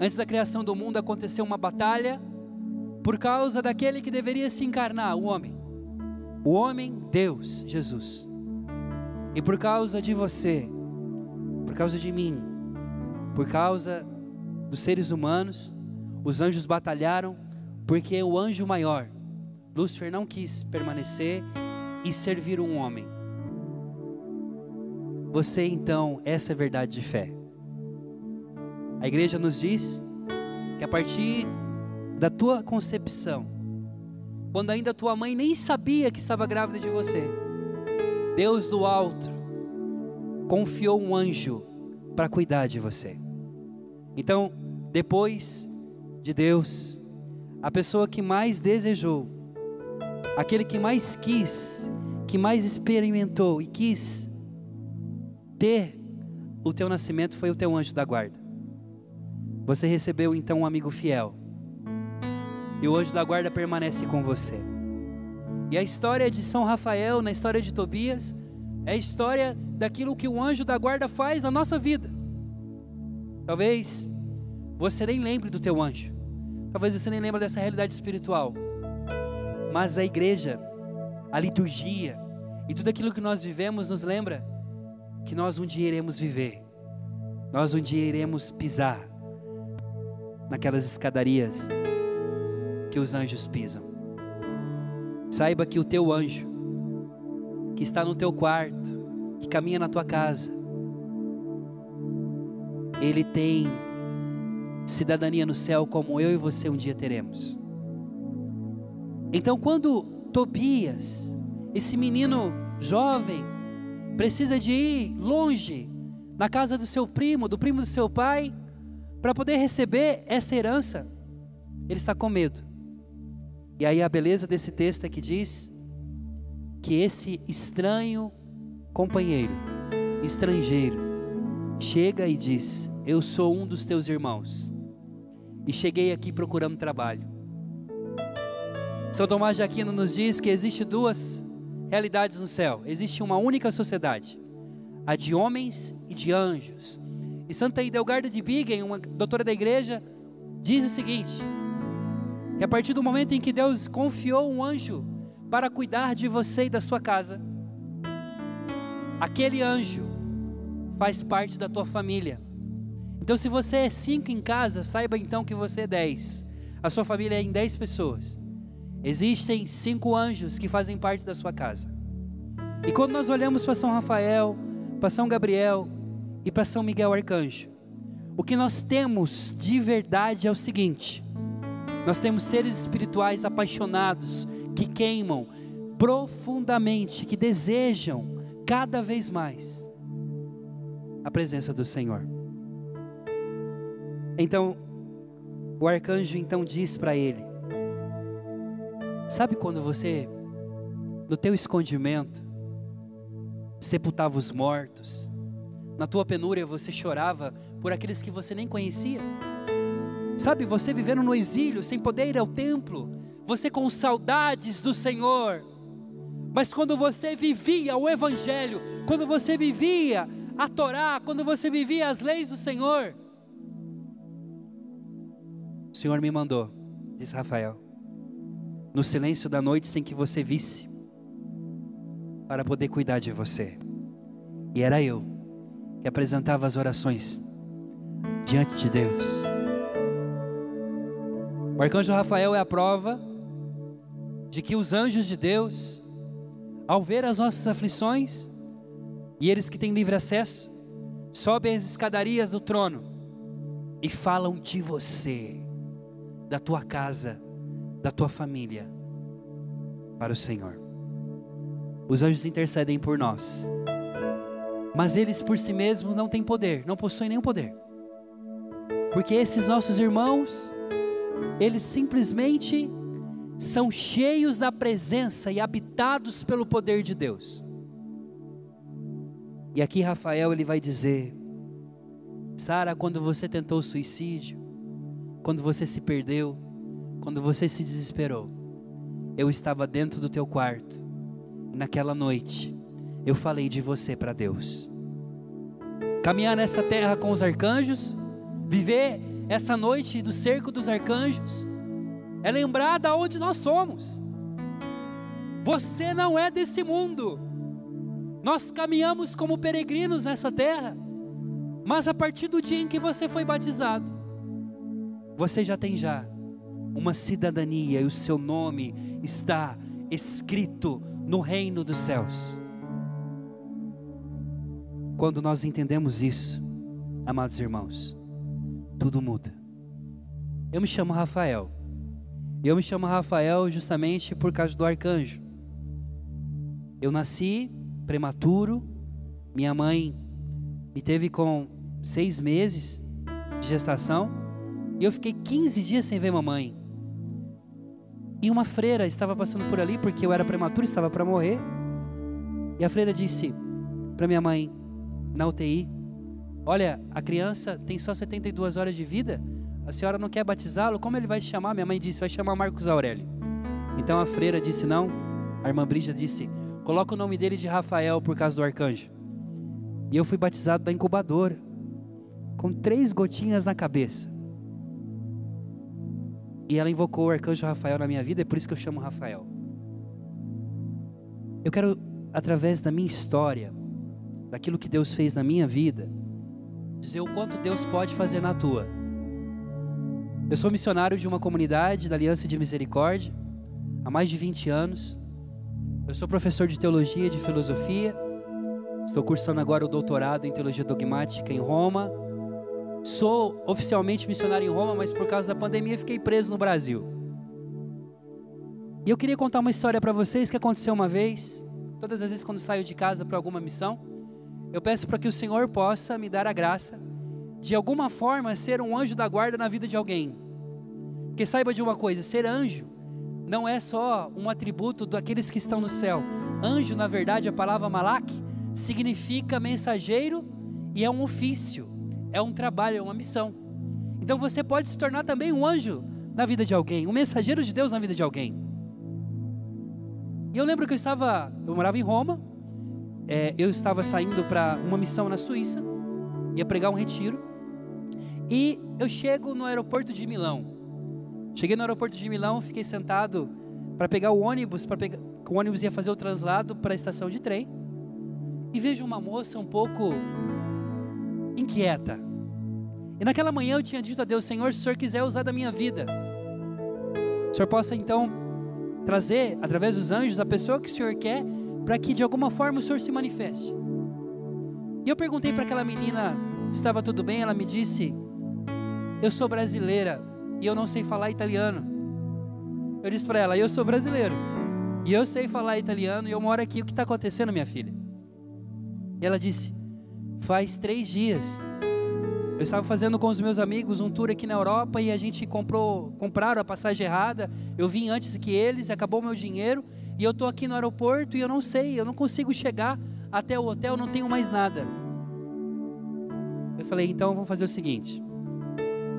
Antes da criação do mundo aconteceu uma batalha por causa daquele que deveria se encarnar, o homem. O homem, Deus, Jesus. E por causa de você, por causa de mim, por causa dos seres humanos, os anjos batalharam, porque o anjo maior, Lúcifer, não quis permanecer e servir um homem. Você então, essa é verdade de fé. A igreja nos diz que a partir da tua concepção, quando ainda tua mãe nem sabia que estava grávida de você, Deus do alto confiou um anjo para cuidar de você. Então, depois de Deus, a pessoa que mais desejou, aquele que mais quis, que mais experimentou e quis ter o teu nascimento foi o teu anjo da guarda. Você recebeu então um amigo fiel. E o anjo da guarda permanece com você. E a história de São Rafael, na história de Tobias, é a história daquilo que o anjo da guarda faz na nossa vida. Talvez você nem lembre do teu anjo. Talvez você nem lembre dessa realidade espiritual. Mas a igreja, a liturgia e tudo aquilo que nós vivemos nos lembra que nós um dia iremos viver. Nós um dia iremos pisar naquelas escadarias que os anjos pisam. Saiba que o teu anjo, que está no teu quarto, que caminha na tua casa, ele tem cidadania no céu como eu e você um dia teremos. Então, quando Tobias, esse menino jovem, precisa de ir longe, na casa do seu primo, do primo do seu pai, para poder receber essa herança, ele está com medo. E aí a beleza desse texto é que diz que esse estranho companheiro, estrangeiro, chega e diz: Eu sou um dos teus irmãos e cheguei aqui procurando trabalho. São Tomás de Aquino nos diz que existe duas realidades no céu. Existe uma única sociedade, a de homens e de anjos. E Santa Idelgarda de Bingen, uma doutora da igreja, diz o seguinte: que a partir do momento em que Deus confiou um anjo para cuidar de você e da sua casa, aquele anjo faz parte da tua família. Então, se você é cinco em casa, saiba então que você é dez. A sua família é em dez pessoas. Existem cinco anjos que fazem parte da sua casa. E quando nós olhamos para São Rafael, para São Gabriel e para São Miguel Arcanjo, o que nós temos de verdade é o seguinte: nós temos seres espirituais apaixonados, que queimam profundamente, que desejam cada vez mais a presença do Senhor. Então, o arcanjo então diz para ele: Sabe quando você, no teu escondimento, sepultava os mortos, na tua penúria você chorava por aqueles que você nem conhecia? Sabe, você vivendo no exílio, sem poder ir ao templo, você com saudades do Senhor, mas quando você vivia o Evangelho, quando você vivia a Torá, quando você vivia as leis do Senhor, o Senhor me mandou, diz Rafael, no silêncio da noite sem que você visse, para poder cuidar de você. E era eu que apresentava as orações diante de Deus. O arcanjo Rafael é a prova de que os anjos de Deus, ao ver as nossas aflições, e eles que têm livre acesso, sobem as escadarias do trono e falam de você da tua casa, da tua família, para o Senhor. Os anjos intercedem por nós, mas eles por si mesmos não têm poder, não possuem nenhum poder, porque esses nossos irmãos, eles simplesmente são cheios da presença e habitados pelo poder de Deus. E aqui Rafael ele vai dizer: Sara, quando você tentou suicídio, quando você se perdeu, quando você se desesperou, eu estava dentro do teu quarto. Naquela noite, eu falei de você para Deus. Caminhar nessa terra com os arcanjos, viver essa noite do cerco dos arcanjos, é lembrar da onde nós somos. Você não é desse mundo. Nós caminhamos como peregrinos nessa terra, mas a partir do dia em que você foi batizado, você já tem já uma cidadania e o seu nome está escrito no reino dos céus. Quando nós entendemos isso, amados irmãos, tudo muda. Eu me chamo Rafael. Eu me chamo Rafael justamente por causa do arcanjo. Eu nasci prematuro, minha mãe me teve com seis meses de gestação, e eu fiquei 15 dias sem ver mamãe. E uma freira estava passando por ali, porque eu era prematuro, estava para morrer. E a freira disse para minha mãe, na UTI: Olha, a criança tem só 72 horas de vida, a senhora não quer batizá-lo? Como ele vai te chamar? Minha mãe disse: Vai chamar Marcos Aurélio. Então a freira disse: Não. A irmã Brígida disse: Coloca o nome dele de Rafael por causa do arcanjo. E eu fui batizado da incubadora, com três gotinhas na cabeça. E ela invocou o arcanjo Rafael na minha vida, é por isso que eu chamo Rafael. Eu quero, através da minha história, daquilo que Deus fez na minha vida, dizer o quanto Deus pode fazer na tua. Eu sou missionário de uma comunidade da Aliança de Misericórdia há mais de 20 anos. Eu sou professor de teologia e de filosofia. Estou cursando agora o doutorado em teologia dogmática em Roma. Sou oficialmente missionário em Roma, mas por causa da pandemia fiquei preso no Brasil. E eu queria contar uma história para vocês que aconteceu uma vez. Todas as vezes quando saio de casa para alguma missão, eu peço para que o Senhor possa me dar a graça de alguma forma ser um anjo da guarda na vida de alguém. Porque saiba de uma coisa, ser anjo não é só um atributo daqueles que estão no céu. Anjo, na verdade, a palavra malak significa mensageiro e é um ofício, é um trabalho, é uma missão. Então você pode se tornar também um anjo na vida de alguém, um mensageiro de Deus na vida de alguém. E eu lembro que eu estava, eu morava em Roma, é, eu estava saindo para uma missão na Suíça, ia pregar um retiro, e eu chego no aeroporto de Milão. Cheguei no aeroporto de Milão, fiquei sentado para pegar o ônibus, para pegar, o ônibus ia fazer o translado para a estação de trem, e vejo uma moça um pouco inquieta. E naquela manhã eu tinha dito a Deus, Senhor, se o Senhor quiser usar da minha vida, o Senhor possa então trazer, através dos anjos, a pessoa que o Senhor quer, para que de alguma forma o Senhor se manifeste. E eu perguntei para aquela menina se estava tudo bem, ela me disse: Eu sou brasileira e eu não sei falar italiano. Eu disse para ela: Eu sou brasileiro e eu sei falar italiano e eu moro aqui. O que está acontecendo, minha filha? E ela disse: Faz três dias. Eu estava fazendo com os meus amigos um tour aqui na Europa e a gente comprou, compraram a passagem errada. Eu vim antes que eles, acabou meu dinheiro e eu estou aqui no aeroporto e eu não sei, eu não consigo chegar até o hotel, não tenho mais nada. Eu falei, então vamos fazer o seguinte: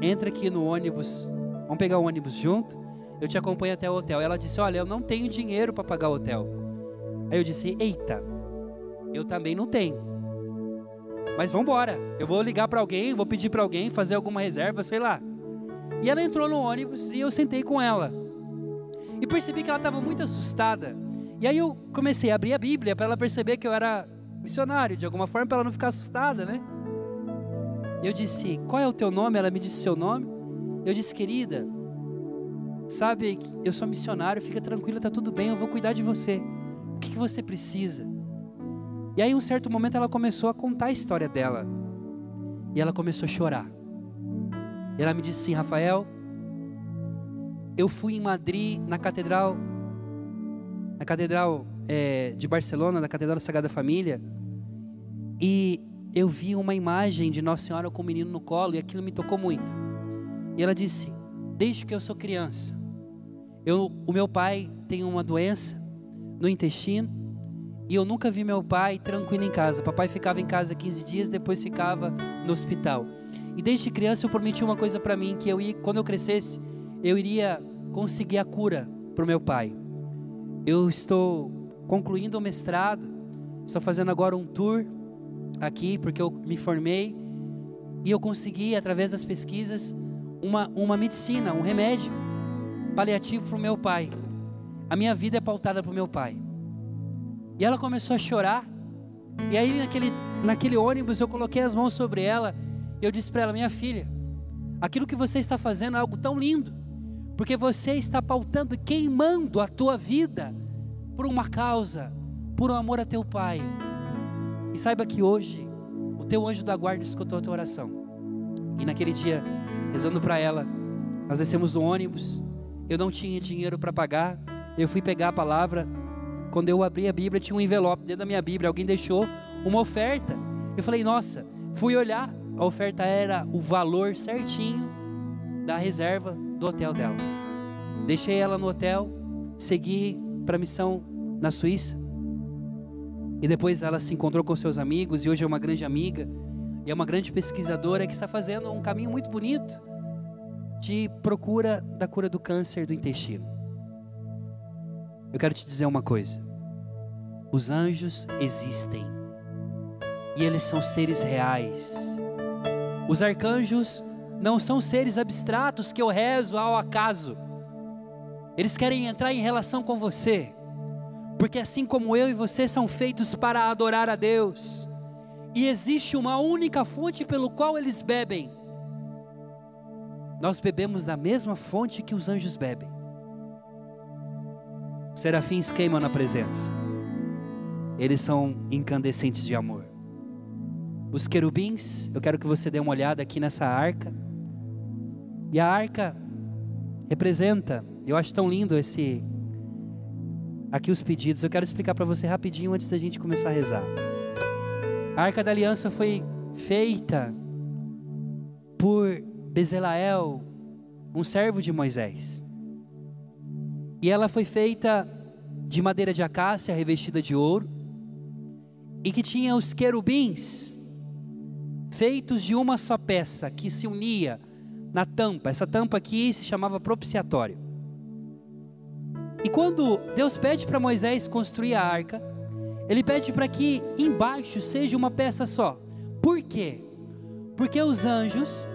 entra aqui no ônibus, vamos pegar o ônibus junto, eu te acompanho até o hotel. Ela disse, olha, eu não tenho dinheiro para pagar o hotel. Aí eu disse, eita, eu também não tenho. Mas vamos embora. Eu vou ligar para alguém, vou pedir para alguém fazer alguma reserva, sei lá. E ela entrou no ônibus e eu sentei com ela. E percebi que ela estava muito assustada. E aí eu comecei a abrir a Bíblia para ela perceber que eu era missionário, de alguma forma, para ela não ficar assustada, né? Eu disse: Qual é o teu nome? Ela me disse seu nome. Eu disse: Querida, sabe, eu sou missionário, fica tranquila, está tudo bem, eu vou cuidar de você. O que, que você precisa? E aí, um certo momento, ela começou a contar a história dela. E ela começou a chorar. E ela me disse assim: Rafael, eu fui em Madrid, na catedral, na catedral é, de Barcelona, na catedral da Sagrada Família, e eu vi uma imagem de Nossa Senhora com o menino no colo, e aquilo me tocou muito. E ela disse: Desde que eu sou criança, eu, o meu pai tem uma doença no intestino e eu nunca vi meu pai tranquilo em casa. Papai ficava em casa 15 dias, depois ficava no hospital. E desde criança eu prometi uma coisa para mim, que eu ia, quando eu crescesse, eu iria conseguir a cura para o meu pai. Eu estou concluindo o mestrado, estou fazendo agora um tour aqui, porque eu me formei e eu consegui, através das pesquisas, uma, uma medicina, um remédio paliativo para o meu pai. A minha vida é pautada para o meu pai. E ela começou a chorar. E aí, naquele, naquele ônibus, eu coloquei as mãos sobre ela. E eu disse para ela: Minha filha, aquilo que você está fazendo é algo tão lindo. Porque você está pautando e queimando a tua vida por uma causa, por um amor a teu pai. E saiba que hoje o teu anjo da guarda escutou a tua oração. E naquele dia, rezando para ela, nós descemos do ônibus. Eu não tinha dinheiro para pagar. Eu fui pegar a palavra. Quando eu abri a Bíblia, tinha um envelope dentro da minha Bíblia. Alguém deixou uma oferta. Eu falei, nossa, fui olhar. A oferta era o valor certinho da reserva do hotel dela. Deixei ela no hotel, segui para a missão na Suíça. E depois ela se encontrou com seus amigos e hoje é uma grande amiga e é uma grande pesquisadora que está fazendo um caminho muito bonito de procura da cura do câncer do intestino. Eu quero te dizer uma coisa. Os anjos existem. E eles são seres reais. Os arcanjos não são seres abstratos que eu rezo ao acaso. Eles querem entrar em relação com você. Porque assim como eu e você são feitos para adorar a Deus, e existe uma única fonte pelo qual eles bebem, nós bebemos da mesma fonte que os anjos bebem. Serafins queimam na presença, eles são incandescentes de amor. Os querubins, eu quero que você dê uma olhada aqui nessa arca, e a arca representa, eu acho tão lindo esse aqui os pedidos. Eu quero explicar para você rapidinho antes da gente começar a rezar. A Arca da Aliança foi feita por Bezelael, um servo de Moisés. E ela foi feita de madeira de acácia revestida de ouro, e que tinha os querubins feitos de uma só peça que se unia na tampa. Essa tampa aqui se chamava propiciatório. E quando Deus pede para Moisés construir a arca, ele pede para que embaixo seja uma peça só. Por quê? Porque os anjos,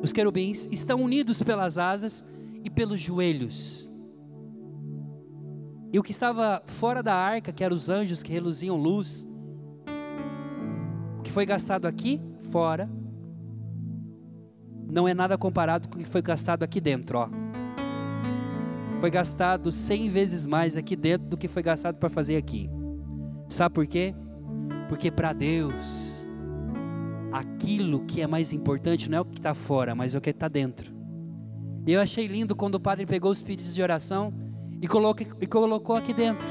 os querubins, estão unidos pelas asas e pelos joelhos. E o que estava fora da arca, que eram os anjos que reluziam luz, o que foi gastado aqui fora, não é nada comparado com o que foi gastado aqui dentro, ó foi gastado cem vezes mais aqui dentro do que foi gastado para fazer aqui. Sabe por quê? Porque para Deus, aquilo que é mais importante não é o que está fora, mas é o que está dentro. E eu achei lindo quando o padre pegou os pedidos de oração e colocou, e colocou aqui dentro.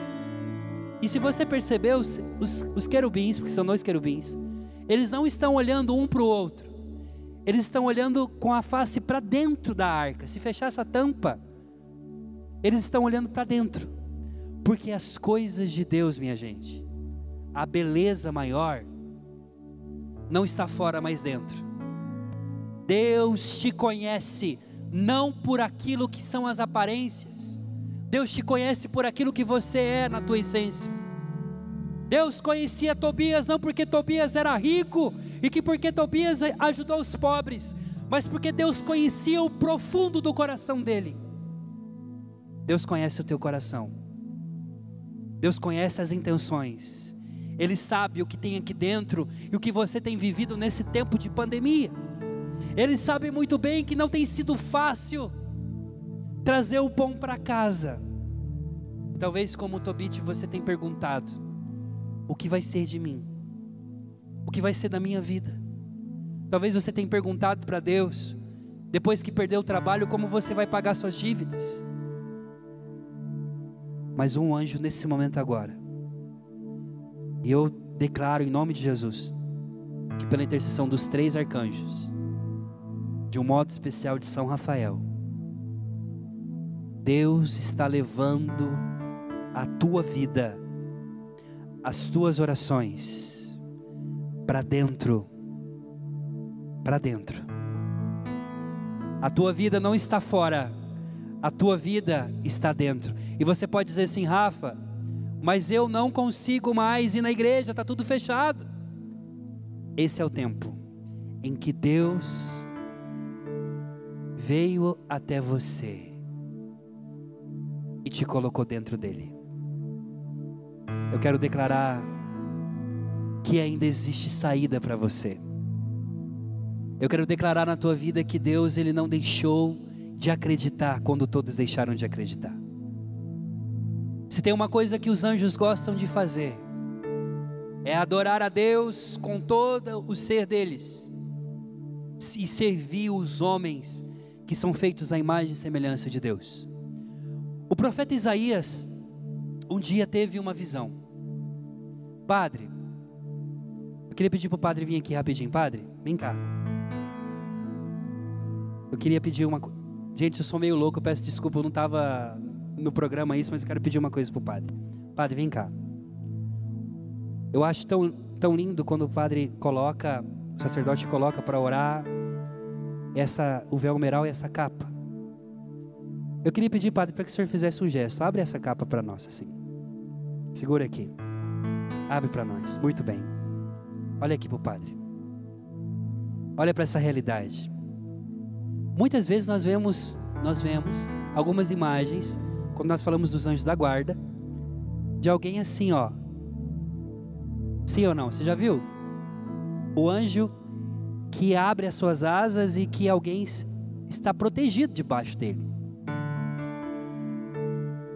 E se você percebeu, os, os, os querubins, porque são dois querubins, eles não estão olhando um para o outro, eles estão olhando com a face para dentro da arca. Se fechar essa tampa, eles estão olhando para dentro, porque as coisas de Deus, minha gente, a beleza maior, não está fora, mas dentro. Deus te conhece, não por aquilo que são as aparências, Deus te conhece por aquilo que você é na tua essência. Deus conhecia Tobias não porque Tobias era rico e que porque Tobias ajudou os pobres, mas porque Deus conhecia o profundo do coração dele. Deus conhece o teu coração. Deus conhece as intenções. Ele sabe o que tem aqui dentro e o que você tem vivido nesse tempo de pandemia. Ele sabe muito bem que não tem sido fácil trazer o pão para casa. Talvez como Tobit você tem perguntado: o que vai ser de mim? O que vai ser da minha vida? Talvez você tenha perguntado para Deus, depois que perdeu o trabalho, como você vai pagar suas dívidas? mas um anjo nesse momento agora. E eu declaro em nome de Jesus que pela intercessão dos três arcanjos, de um modo especial de São Rafael, Deus está levando a tua vida, as tuas orações para dentro, para dentro. A tua vida não está fora, a tua vida está dentro. E você pode dizer assim, Rafa, mas eu não consigo mais ir na igreja, está tudo fechado. Esse é o tempo em que Deus veio até você e te colocou dentro dele. Eu quero declarar que ainda existe saída para você. Eu quero declarar na tua vida que Deus ele não deixou de acreditar quando todos deixaram de acreditar. Se tem uma coisa que os anjos gostam de fazer, é adorar a Deus com todo o ser deles e servir os homens que são feitos à imagem e semelhança de Deus. O profeta Isaías um dia teve uma visão. Padre, eu queria pedir para o padre vir aqui rapidinho. Padre, vem cá. Eu queria pedir uma coisa. Gente, eu sou meio louco, eu peço desculpa, eu não estava no programa isso, mas eu quero pedir uma coisa para o padre. Padre, vem cá. Eu acho tão, tão lindo quando o padre coloca, o sacerdote coloca para orar essa, o véu meral e essa capa. Eu queria pedir, padre, para que o senhor fizesse um gesto. Abre essa capa para nós, assim. Segura aqui. Abre para nós. Muito bem. Olha aqui para o padre. Olha para essa realidade. Muitas vezes nós vemos, nós vemos algumas imagens quando nós falamos dos anjos da guarda de alguém assim, ó. Sim ou não? Você já viu? O anjo que abre as suas asas e que alguém está protegido debaixo dele.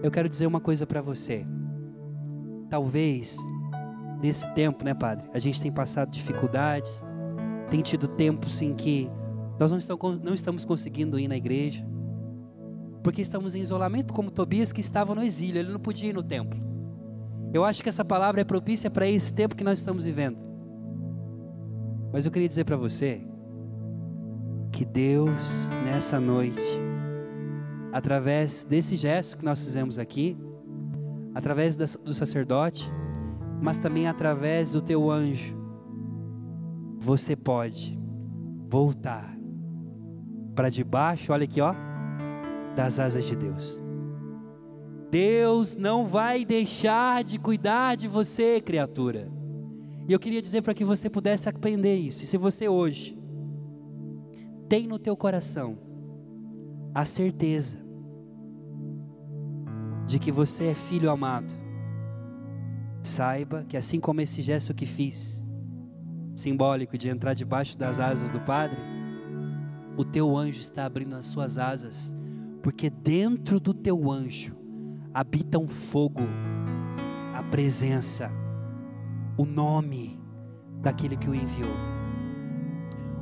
Eu quero dizer uma coisa para você. Talvez nesse tempo, né, padre? A gente tem passado dificuldades, tem tido tempos em que nós não estamos, conseguindo ir na igreja, porque estamos em isolamento, como Tobias que estava no exílio, ele não podia ir no templo. Eu acho que essa palavra é propícia para esse tempo que nós estamos vivendo. Mas eu queria dizer para você que Deus, nessa noite, através desse gesto que nós fizemos aqui, através do sacerdote, mas também através do teu anjo, você pode voltar para debaixo, olha aqui, ó, das asas de Deus. Deus não vai deixar de cuidar de você, criatura. E eu queria dizer para que você pudesse aprender isso. E se você hoje tem no teu coração a certeza de que você é filho amado, saiba que assim como esse gesto que fiz, simbólico de entrar debaixo das asas do Padre, o teu anjo está abrindo as suas asas, porque dentro do teu anjo habita um fogo, a presença, o nome daquele que o enviou.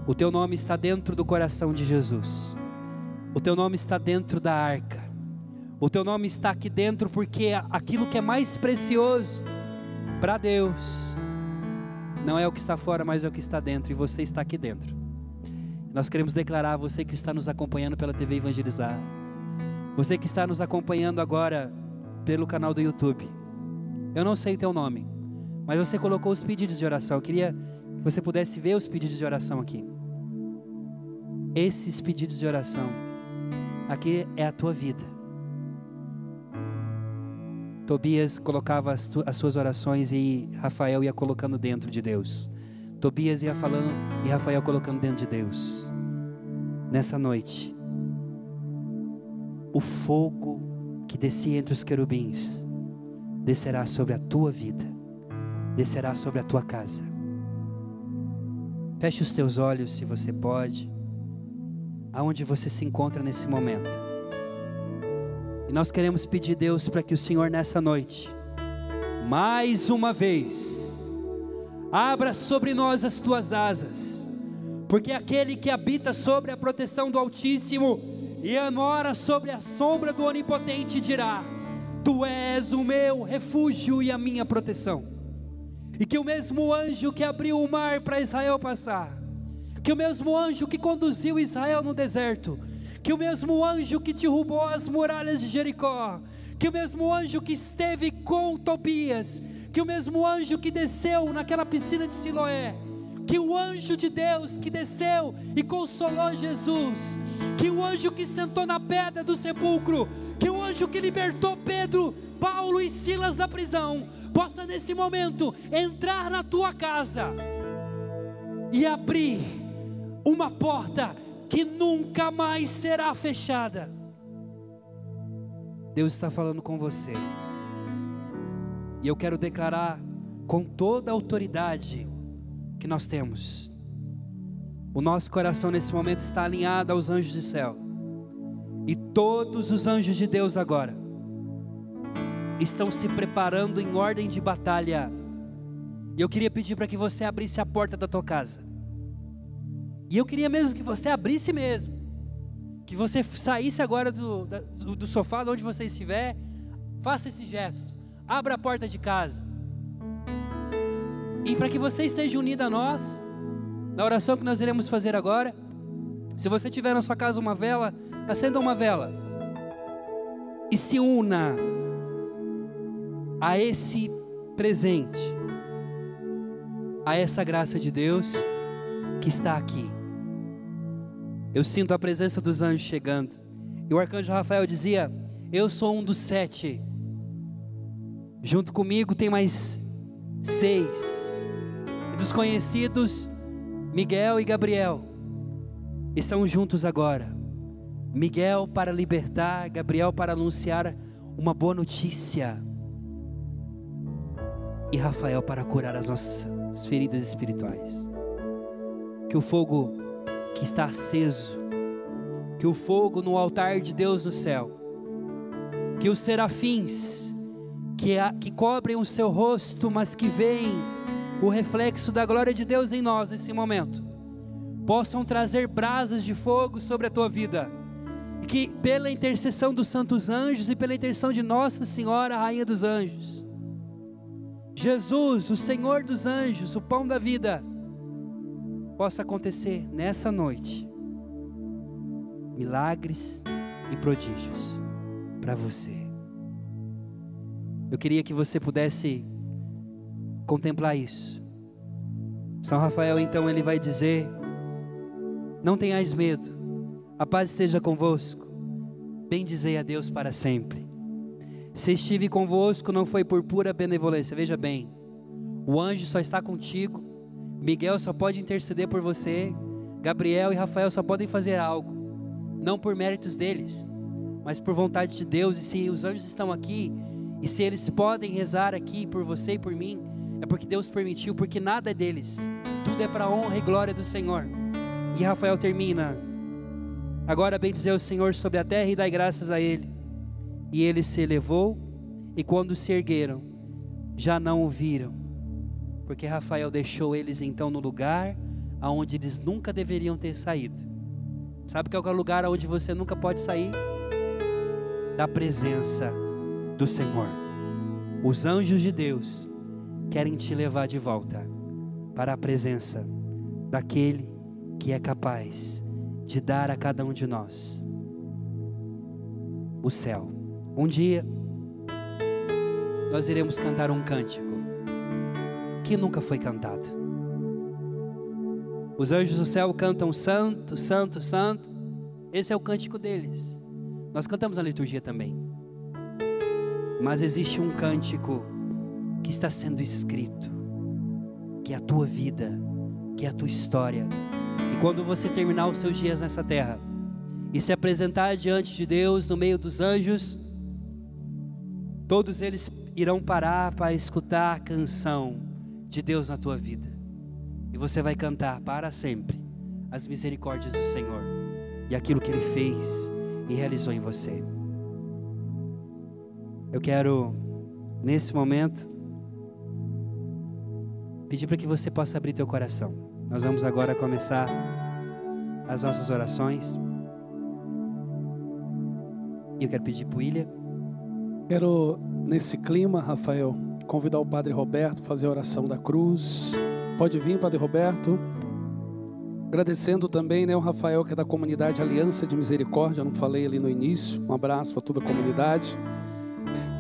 O teu nome está dentro do coração de Jesus. O teu nome está dentro da arca. O teu nome está aqui dentro porque aquilo que é mais precioso para Deus não é o que está fora, mas é o que está dentro, e você está aqui dentro. Nós queremos declarar a você que está nos acompanhando pela TV Evangelizar, você que está nos acompanhando agora pelo canal do YouTube. Eu não sei o teu nome, mas você colocou os pedidos de oração. Eu queria que você pudesse ver os pedidos de oração aqui. Esses pedidos de oração, aqui é a tua vida. Tobias colocava as, as, suas orações e Rafael ia colocando dentro de Deus. Tobias ia falando e Rafael colocando dentro de Deus. Nessa noite, o fogo que descia entre os querubins descerá sobre a tua vida, descerá sobre a tua casa. Feche os teus olhos se você pode, aonde você se encontra nesse momento. E nós queremos pedir Deus para que o Senhor nessa noite, mais uma vez, Abra sobre nós as tuas asas, porque aquele que habita sobre a proteção do Altíssimo e mora sobre a sombra do Onipotente dirá: Tu és o meu refúgio e a minha proteção. E que o mesmo anjo que abriu o mar para Israel passar, que o mesmo anjo que conduziu Israel no deserto, que o mesmo anjo que derrubou as muralhas de Jericó, que o mesmo anjo que esteve com Tobias, que o mesmo anjo que desceu naquela piscina de Siloé, que o anjo de Deus que desceu e consolou Jesus, que o anjo que sentou na pedra do sepulcro, que o anjo que libertou Pedro, Paulo e Silas da prisão, possa nesse momento entrar na tua casa e abrir uma porta que nunca mais será fechada. Deus está falando com você. E eu quero declarar com toda a autoridade que nós temos. O nosso coração nesse momento está alinhado aos anjos do céu. E todos os anjos de Deus agora estão se preparando em ordem de batalha. E eu queria pedir para que você abrisse a porta da tua casa. E eu queria mesmo que você abrisse mesmo. Que você saísse agora do, do, do sofá, de onde você estiver. Faça esse gesto. Abra a porta de casa. E para que você esteja unido a nós, na oração que nós iremos fazer agora, se você tiver na sua casa uma vela, acenda uma vela e se una a esse presente, a essa graça de Deus que está aqui. Eu sinto a presença dos anjos chegando. E o arcanjo Rafael dizia: Eu sou um dos sete. Junto comigo tem mais seis. E dos conhecidos, Miguel e Gabriel estão juntos agora. Miguel para libertar, Gabriel para anunciar uma boa notícia. E Rafael para curar as nossas feridas espirituais. Que o fogo que está aceso, que o fogo no altar de Deus no céu, que os serafins que, a, que cobrem o seu rosto, mas que veem o reflexo da glória de Deus em nós nesse momento, possam trazer brasas de fogo sobre a tua vida, e que pela intercessão dos santos anjos e pela intercessão de Nossa Senhora, Rainha dos Anjos, Jesus, o Senhor dos anjos, o pão da vida, possa acontecer nessa noite milagres e prodígios para você. Eu queria que você pudesse contemplar isso. São Rafael então ele vai dizer: Não tenhais medo. A paz esteja convosco. Bendizei a Deus para sempre. Se estive convosco não foi por pura benevolência. Veja bem, o anjo só está contigo Miguel só pode interceder por você. Gabriel e Rafael só podem fazer algo, não por méritos deles, mas por vontade de Deus. E se os anjos estão aqui, e se eles podem rezar aqui por você e por mim, é porque Deus permitiu, porque nada é deles, tudo é para a honra e glória do Senhor. E Rafael termina: Agora bendizer o Senhor sobre a terra e dai graças a Ele. E ele se elevou, e quando se ergueram, já não o viram porque Rafael deixou eles então no lugar aonde eles nunca deveriam ter saído. Sabe qual é o lugar aonde você nunca pode sair? Da presença do Senhor. Os anjos de Deus querem te levar de volta para a presença daquele que é capaz de dar a cada um de nós o céu. Um dia nós iremos cantar um cântico que nunca foi cantado. Os anjos do céu cantam santo, santo, santo. Esse é o cântico deles. Nós cantamos na liturgia também. Mas existe um cântico que está sendo escrito, que é a tua vida, que é a tua história. E quando você terminar os seus dias nessa terra e se apresentar diante de Deus no meio dos anjos, todos eles irão parar para escutar a canção de Deus na tua vida. E você vai cantar para sempre as misericórdias do Senhor e aquilo que Ele fez e realizou em você. Eu quero, nesse momento, pedir para que você possa abrir teu coração. Nós vamos agora começar as nossas orações. E eu quero pedir para o William. Quero, nesse clima, Rafael, convidar o Padre Roberto a fazer a oração da cruz. Pode vir, Padre Roberto. Agradecendo também né, o Rafael, que é da comunidade Aliança de Misericórdia, não falei ali no início. Um abraço para toda a comunidade.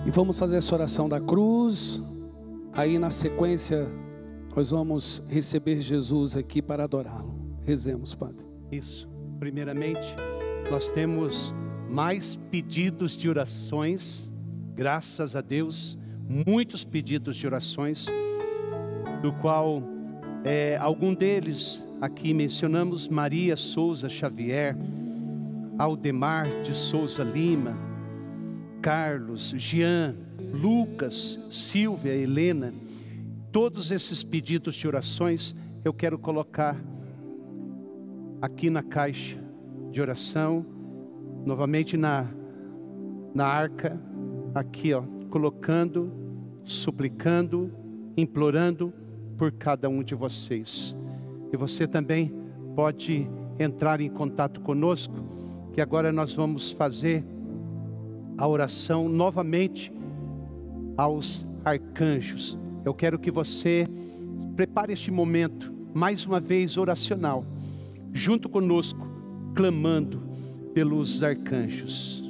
E vamos fazer essa oração da cruz. Aí na sequência, Nós vamos receber Jesus aqui para adorá-lo. Rezemos, Padre. Isso. Primeiramente, nós temos mais pedidos de orações, graças a Deus, muitos pedidos de orações, do qual é, algum deles aqui mencionamos Maria Souza Xavier, Aldemar de Souza Lima, Carlos, Jean, Lucas, Silvia, Helena, todos esses pedidos de orações eu quero colocar aqui na caixa de oração, novamente na, na arca, aqui ó, colocando, suplicando, implorando por cada um de vocês. E você também pode entrar em contato conosco, que agora nós vamos fazer a oração novamente aos arcanjos. Eu quero que você prepare este momento, mais uma vez oracional, junto conosco, clamando pelos arcanjos.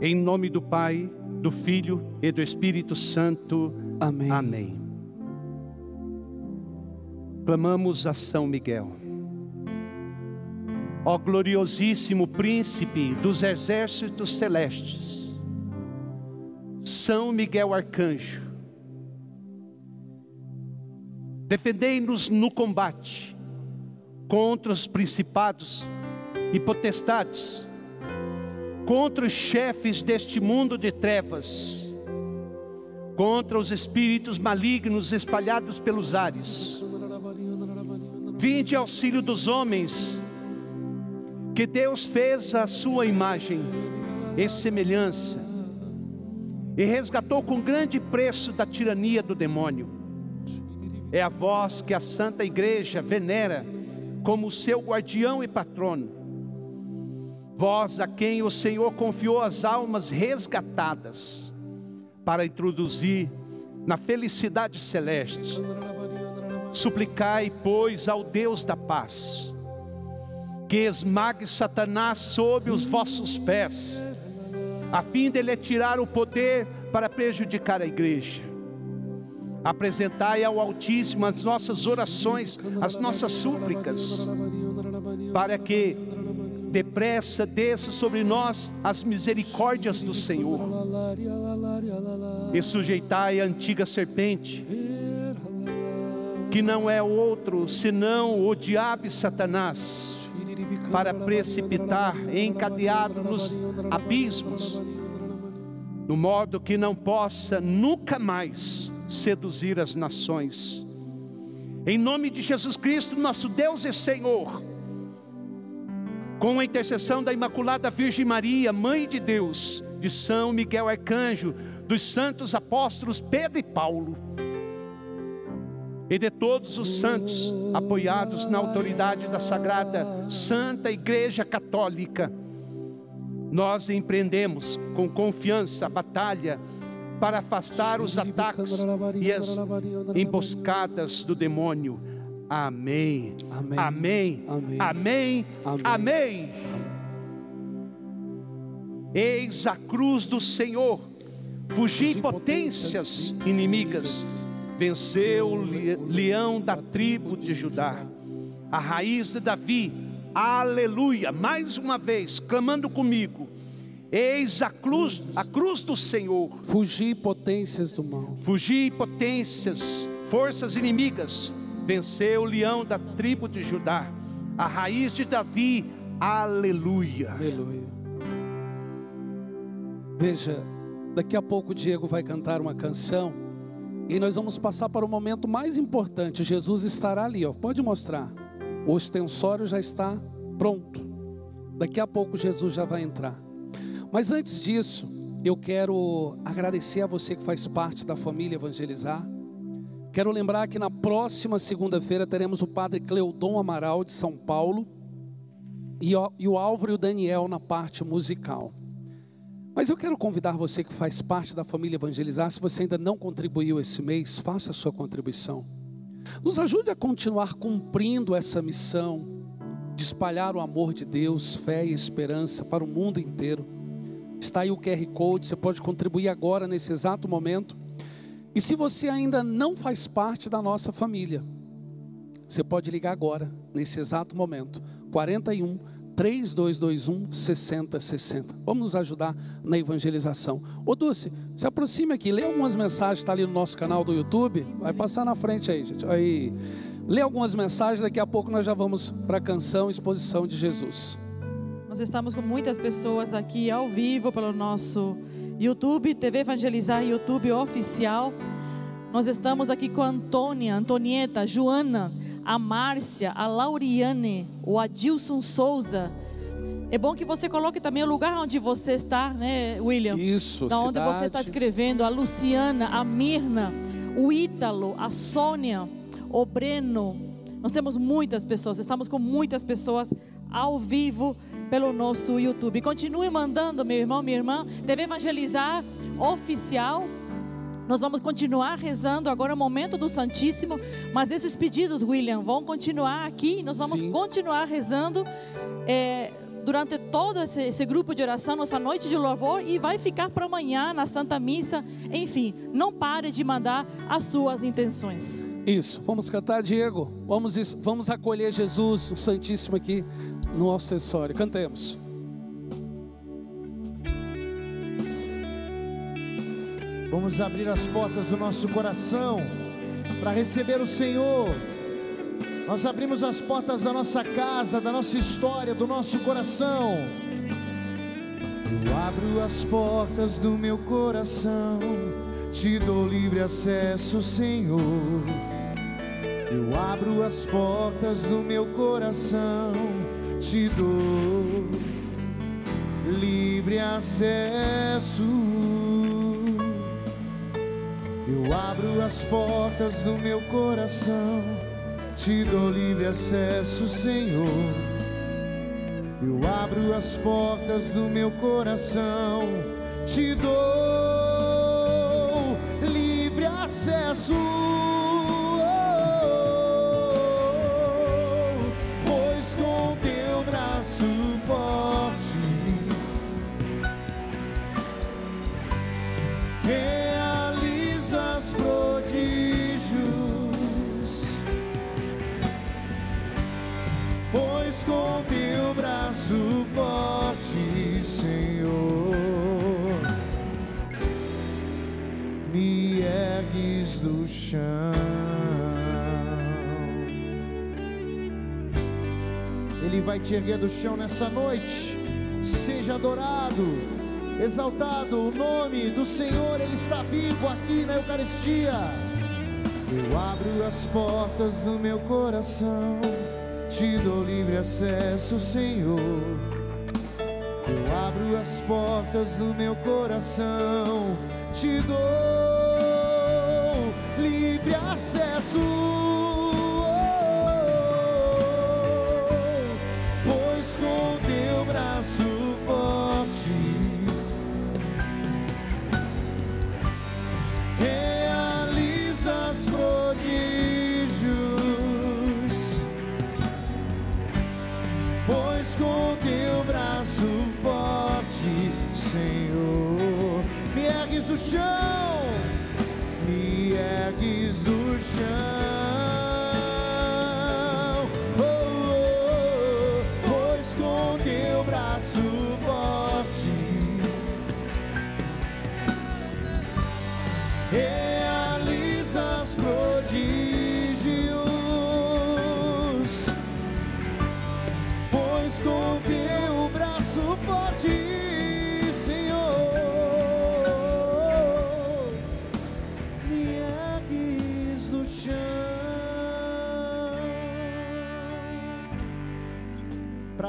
Em nome do Pai, do Filho e do Espírito Santo. Amém. Amém. Clamamos a São Miguel. Ó gloriosíssimo príncipe dos exércitos celestes, São Miguel Arcanjo, defendei-nos no combate contra os principados e potestades, contra os chefes deste mundo de trevas, contra os espíritos malignos espalhados pelos ares. Vinde auxílio dos homens, que Deus fez a sua imagem e semelhança, e resgatou com grande preço da tirania do demônio. É a vós que a Santa Igreja venera como seu guardião e patrono. Vós a quem o Senhor confiou as almas resgatadas para introduzir na felicidade celeste. Suplicai, pois, ao Deus da paz, que esmague Satanás sob os vossos pés, a fim de lhe tirar o poder para prejudicar a igreja. Apresentai ao Altíssimo as nossas orações, as nossas súplicas, para que depressa desça sobre nós as misericórdias do Senhor. E sujeitai a antiga serpente, que não é outro senão o diabo e Satanás, para precipitar encadeado nos abismos, no modo que não possa nunca mais seduzir as nações. Em nome de Jesus Cristo, nosso Deus e Senhor, com a intercessão da Imaculada Virgem Maria, Mãe de Deus, de São Miguel Arcanjo, dos santos apóstolos Pedro e Paulo, e de todos os santos apoiados na autoridade da Sagrada Santa Igreja Católica, nós empreendemos com confiança a batalha para afastar os ataques e as emboscadas do demônio. Amém. Amém. Amém. Amém. Eis a cruz do Senhor. Fugi potências inimigas. Venceu o le- leão da tribo de Judá. A raiz de Davi. Aleluia. Mais uma vez, clamando comigo. Eis a cruz, a cruz do Senhor. Fugir potências do mal. Fugi potências, forças inimigas. Venceu o leão da tribo de Judá. A raiz de Davi. Aleluia. Aleluia. Veja, daqui a pouco o Diego vai cantar uma canção e nós vamos passar para o momento mais importante. Jesus estará ali, ó. Pode mostrar. O ostensório já está pronto. Daqui a pouco Jesus já vai entrar. Mas antes disso, eu quero agradecer a você que faz parte da família Evangelizar. Quero lembrar que na próxima segunda-feira teremos o padre Cleudon Amaral de São Paulo e o, Álvaro e o Daniel na parte musical. Mas eu quero convidar você que faz parte da família Evangelizar, se você ainda não contribuiu esse mês, faça a sua contribuição. Nos ajude a continuar cumprindo essa missão de espalhar o amor de Deus, fé e esperança para o mundo inteiro. Está aí o QR Code, você pode contribuir agora nesse exato momento. E se você ainda não faz parte da nossa família, você pode ligar agora, nesse exato momento, 41 3221 6060. Vamos nos ajudar na evangelização. Ô Dulce, se aproxime aqui, lê algumas mensagens, está ali no nosso canal do YouTube. Vai passar na frente aí, gente. Aí. Lê algumas mensagens, daqui a pouco nós já vamos para a canção Exposição de Jesus. Nós estamos com muitas pessoas aqui ao vivo pelo nosso YouTube, TV Evangelizar YouTube oficial. Nós estamos aqui com a Antônia, Antonieta, Joana, a Márcia, a Lauriane, o Adilson Souza. É bom que você coloque também o lugar onde você está, né, William? Isso, Da onde cidade. você está escrevendo, a Luciana, a Mirna, o Ítalo, a Sônia, o Breno. Nós temos muitas pessoas, estamos com muitas pessoas ao vivo pelo nosso YouTube. Continue mandando, meu irmão, minha irmã, TV Evangelizar Oficial. Nós vamos continuar rezando agora é o momento do Santíssimo, mas esses pedidos, William, vão continuar aqui. Nós vamos Sim. continuar rezando é, durante todo esse, esse grupo de oração, nossa noite de louvor, e vai ficar para amanhã na Santa Missa. Enfim, não pare de mandar as suas intenções. Isso, vamos cantar, Diego. Vamos, vamos acolher Jesus, o Santíssimo, aqui no acessório. Cantemos. Vamos abrir as portas do nosso coração para receber o Senhor. Nós abrimos as portas da nossa casa, da nossa história, do nosso coração. Eu abro as portas do meu coração, te dou livre acesso, Senhor. Eu abro as portas do meu coração, te dou livre acesso. Eu abro as portas do meu coração, te dou livre acesso, Senhor. Eu abro as portas do meu coração, te dou livre acesso. Chão. Ele vai te erguer do chão nessa noite. Seja adorado, exaltado o nome do Senhor, Ele está vivo aqui na Eucaristia. Eu abro as portas do meu coração, te dou livre acesso, Senhor. Eu abro as portas do meu coração, te dou livre acesso. Chão. Oh, oh, oh, pois com teu braço forte realizas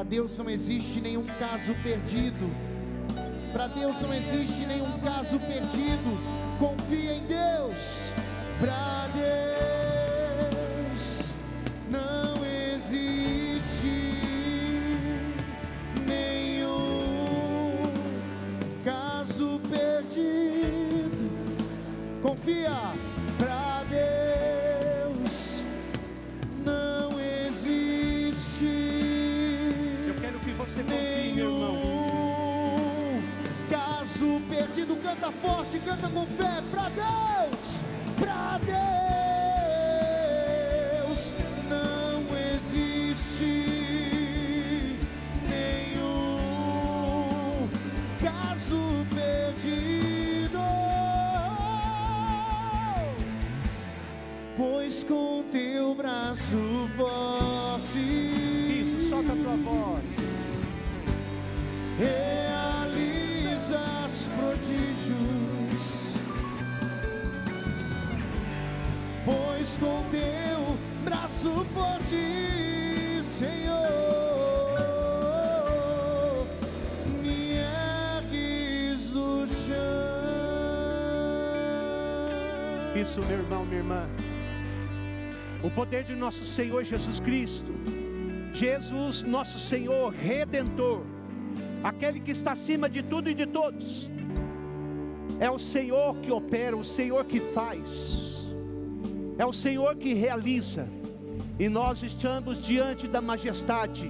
Para Deus não existe nenhum caso perdido. Para Deus não existe nenhum caso perdido. Confia em Deus. Para Deus não existe nenhum caso perdido. Confia. Canta forte, canta com fé. Pra Deus Pra Deus Isso, meu irmão, minha irmã. O poder de nosso Senhor Jesus Cristo, Jesus, nosso Senhor Redentor, aquele que está acima de tudo e de todos, é o Senhor que opera, o Senhor que faz, é o Senhor que realiza, e nós estamos diante da majestade,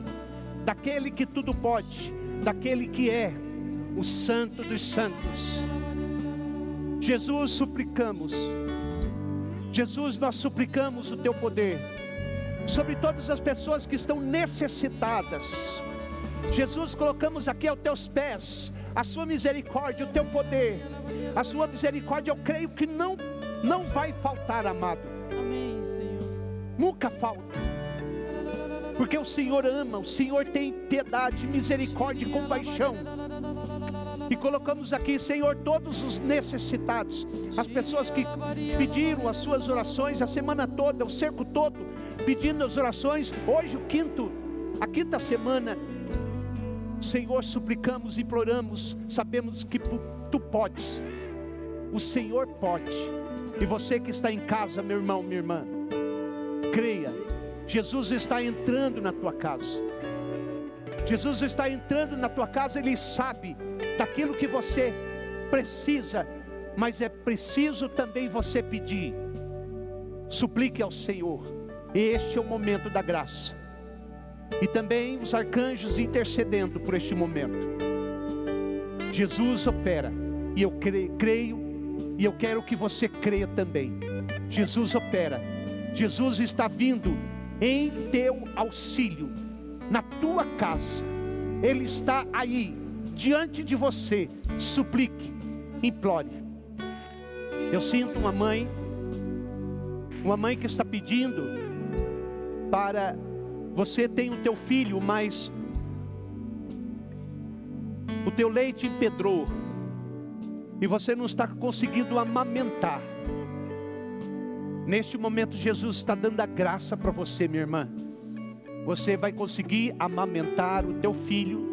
daquele que tudo pode, daquele que é o Santo dos Santos. Jesus, suplicamos. Jesus, nós suplicamos o teu poder sobre todas as pessoas que estão necessitadas. Jesus, colocamos aqui aos teus pés a sua misericórdia, o teu poder. A sua misericórdia, eu creio que não não vai faltar, amado. Amém, Senhor. Nunca falta. Porque o Senhor ama, o Senhor tem piedade, misericórdia e compaixão. E colocamos aqui, Senhor, todos os necessitados, as pessoas que pediram as suas orações a semana toda, o cerco todo, pedindo as orações. Hoje, o quinto, a quinta semana, Senhor, suplicamos, imploramos, sabemos que tu podes, o Senhor pode. E você que está em casa, meu irmão, minha irmã, creia, Jesus está entrando na tua casa. Jesus está entrando na tua casa, Ele sabe daquilo que você precisa, mas é preciso também você pedir. Suplique ao Senhor, este é o momento da graça, e também os arcanjos intercedendo por este momento. Jesus opera, e eu cre- creio, e eu quero que você creia também. Jesus opera, Jesus está vindo em teu auxílio, na tua casa, Ele está aí, diante de você. Suplique, implore. Eu sinto uma mãe, uma mãe que está pedindo para você tem o teu filho, mas o teu leite empedrou e você não está conseguindo amamentar. Neste momento, Jesus está dando a graça para você, minha irmã. Você vai conseguir amamentar o teu filho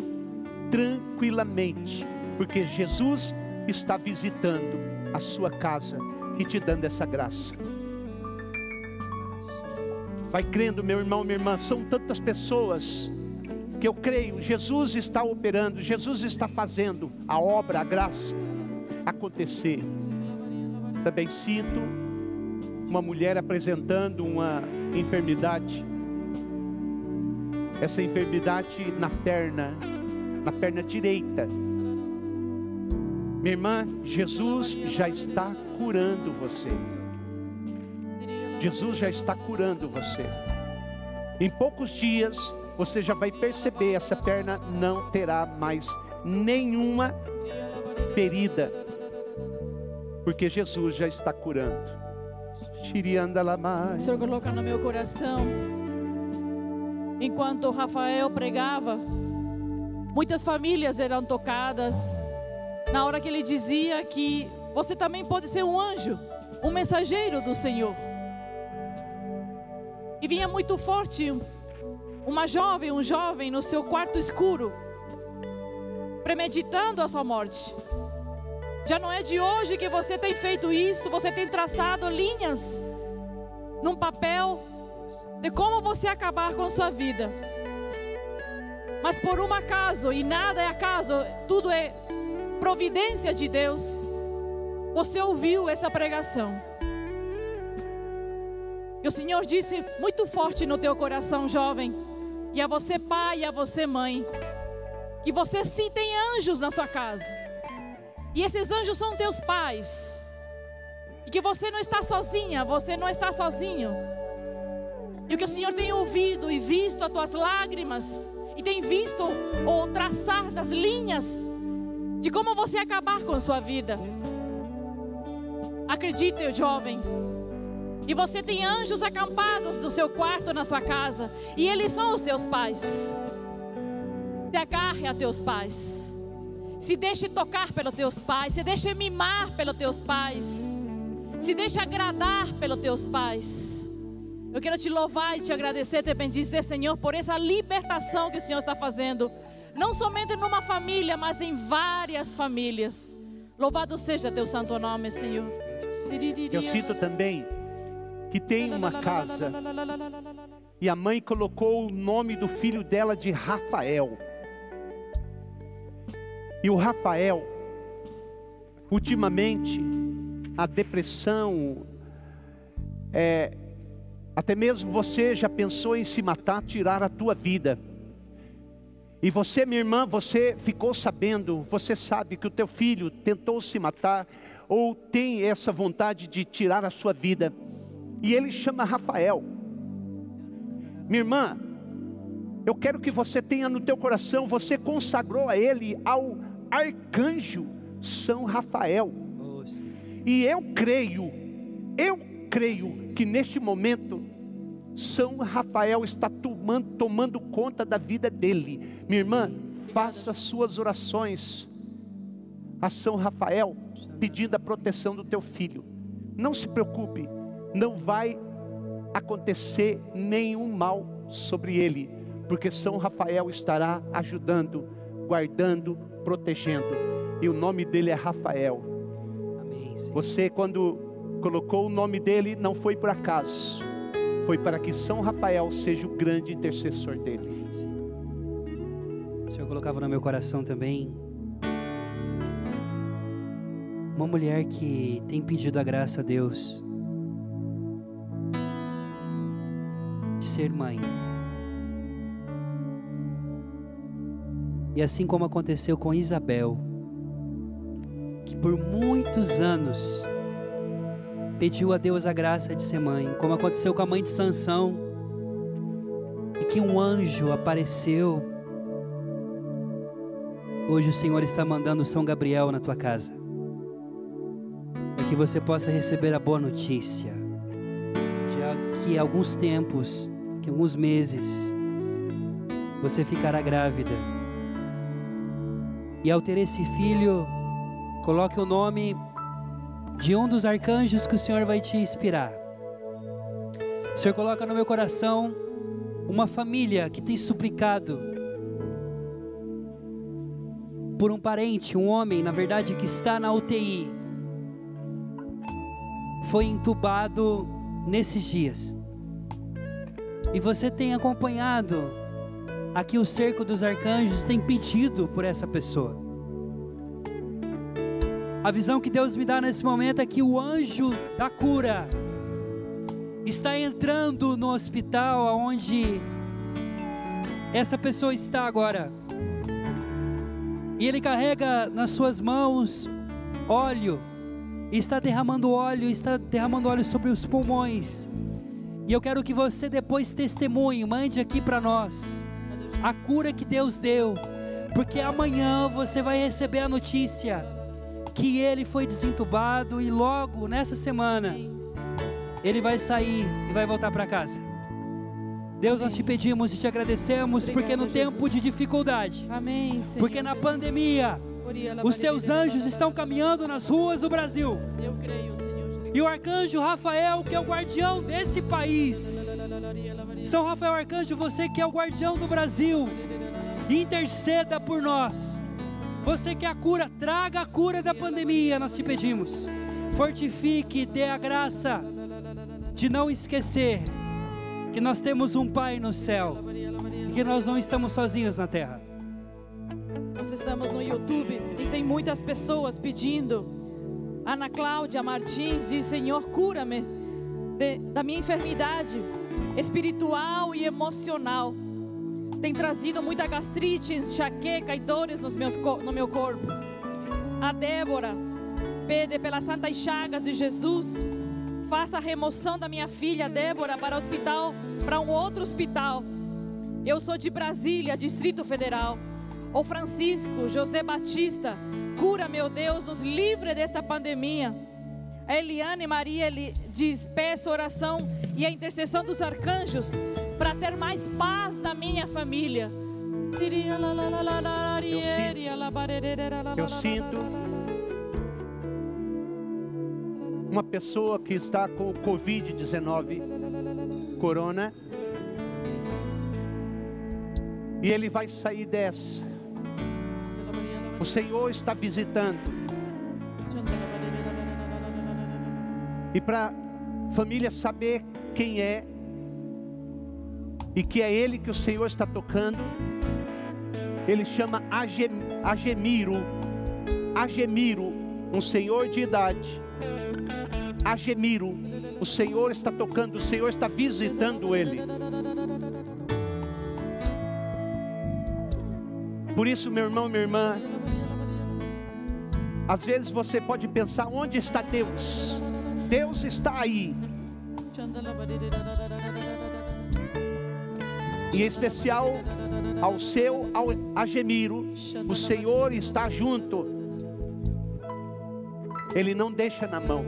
tranquilamente, porque Jesus está visitando a sua casa e te dando essa graça. Vai crendo, meu irmão, minha irmã, são tantas pessoas que eu creio, Jesus está operando, Jesus está fazendo a obra, a graça acontecer. Também sinto uma mulher apresentando uma enfermidade. Essa enfermidade na perna, na perna direita. Minha irmã, Jesus já está curando você. Jesus já está curando você. Em poucos dias, você já vai perceber: essa perna não terá mais nenhuma ferida, porque Jesus já está curando. O. Senhor coloca no meu coração. Enquanto Rafael pregava, muitas famílias eram tocadas. Na hora que ele dizia que você também pode ser um anjo, um mensageiro do Senhor. E vinha muito forte uma jovem, um jovem no seu quarto escuro, premeditando a sua morte. Já não é de hoje que você tem feito isso, você tem traçado linhas num papel de como você acabar com sua vida. Mas por um acaso, e nada é acaso, tudo é providência de Deus. Você ouviu essa pregação. E o Senhor disse muito forte no teu coração, jovem, e a você, pai, e a você, mãe, que você sim tem anjos na sua casa. E esses anjos são teus pais. E que você não está sozinha, você não está sozinho. E o que o Senhor tem ouvido e visto as tuas lágrimas, e tem visto o traçar das linhas de como você acabar com a sua vida. Acredite, jovem. E você tem anjos acampados no seu quarto, na sua casa, e eles são os teus pais. Se agarre a teus pais. Se deixe tocar pelos teus pais, se deixe mimar pelos teus pais. Se deixe agradar pelos teus pais. Eu quero te louvar e te agradecer, te bendizer, Senhor, por essa libertação que o Senhor está fazendo. Não somente numa família, mas em várias famílias. Louvado seja teu santo nome, Senhor. Eu sinto também que tem uma casa e a mãe colocou o nome do filho dela de Rafael. E o Rafael, ultimamente, a depressão, é, até mesmo você já pensou em se matar, tirar a tua vida. E você, minha irmã, você ficou sabendo, você sabe que o teu filho tentou se matar ou tem essa vontade de tirar a sua vida. E ele chama Rafael. Minha irmã, eu quero que você tenha no teu coração, você consagrou a ele ao arcanjo São Rafael. E eu creio, eu creio que neste momento São Rafael está tomando, tomando conta da vida dele. Minha irmã, faça suas orações a São Rafael, pedindo a proteção do teu filho. Não se preocupe, não vai acontecer nenhum mal sobre ele, porque São Rafael estará ajudando, guardando, protegendo. E o nome dele é Rafael. Amém. Você, quando colocou o nome dele, não foi por acaso, foi para que São Rafael seja o grande intercessor dele. O Senhor colocava no meu coração também uma mulher que tem pedido a graça a Deus de ser mãe. E assim como aconteceu com Isabel, que por muitos anos pediu a Deus a graça de ser mãe, como aconteceu com a mãe de Sansão, e que um anjo apareceu. Hoje o Senhor está mandando São Gabriel na tua casa, para que você possa receber a boa notícia de que alguns tempos, que alguns meses, você ficará grávida. E ao ter esse filho, coloque o nome de um dos arcanjos que o Senhor vai te inspirar. O Senhor coloca no meu coração uma família que tem suplicado por um parente, um homem, na verdade, que está na UTI. Foi entubado nesses dias. E você tem acompanhado aqui o cerco dos arcanjos, tem pedido por essa pessoa. A visão que Deus me dá nesse momento é que o anjo da cura está entrando no hospital onde essa pessoa está agora. E ele carrega nas suas mãos óleo, está derramando óleo, está derramando óleo sobre os pulmões. E eu quero que você depois testemunhe, mande aqui para nós a cura que Deus deu, porque amanhã você vai receber a notícia que ele foi desentubado e logo nessa semana ele vai sair e vai voltar para casa. Deus, nós te pedimos e te agradecemos porque no tempo de dificuldade, Amém, Senhor. porque na pandemia, os teus anjos estão caminhando nas ruas do Brasil. Eu creio, Senhor Jesus. E o arcanjo Rafael, que é o guardião desse país, São Rafael Arcanjo, você que é o guardião do Brasil, interceda por nós. Você que é a cura, traga a cura da pandemia, nós te pedimos. Fortifique, dê a graça de não esquecer que nós temos um Pai no céu e que nós não estamos sozinhos na terra. Nós estamos no YouTube e tem muitas pessoas pedindo. Ana Cláudia Martins diz: Senhor, cura-me da minha enfermidade espiritual e emocional. Tem trazido muita gastrite, enxaqueca e dores nos meus, no meu corpo. A Débora pede pelas santas chagas de Jesus, faça a remoção da minha filha Débora para o hospital, para um outro hospital. Eu sou de Brasília, Distrito Federal. O Francisco José Batista, cura, meu Deus, nos livre desta pandemia. A Eliane Maria diz: peço oração e a intercessão dos arcanjos para ter mais paz na minha família. Eu sinto uma pessoa que está com o Covid-19, corona, e ele vai sair dessa. O Senhor está visitando. E para a família saber quem é, e que é Ele que o Senhor está tocando, Ele chama Agem, Agemiro, Agemiro, um senhor de idade. Agemiro, o Senhor está tocando, o Senhor está visitando ele. Por isso, meu irmão, minha irmã, às vezes você pode pensar: onde está Deus? Deus está aí. Em especial ao seu ao Agemiro, o Senhor está junto. Ele não deixa na mão.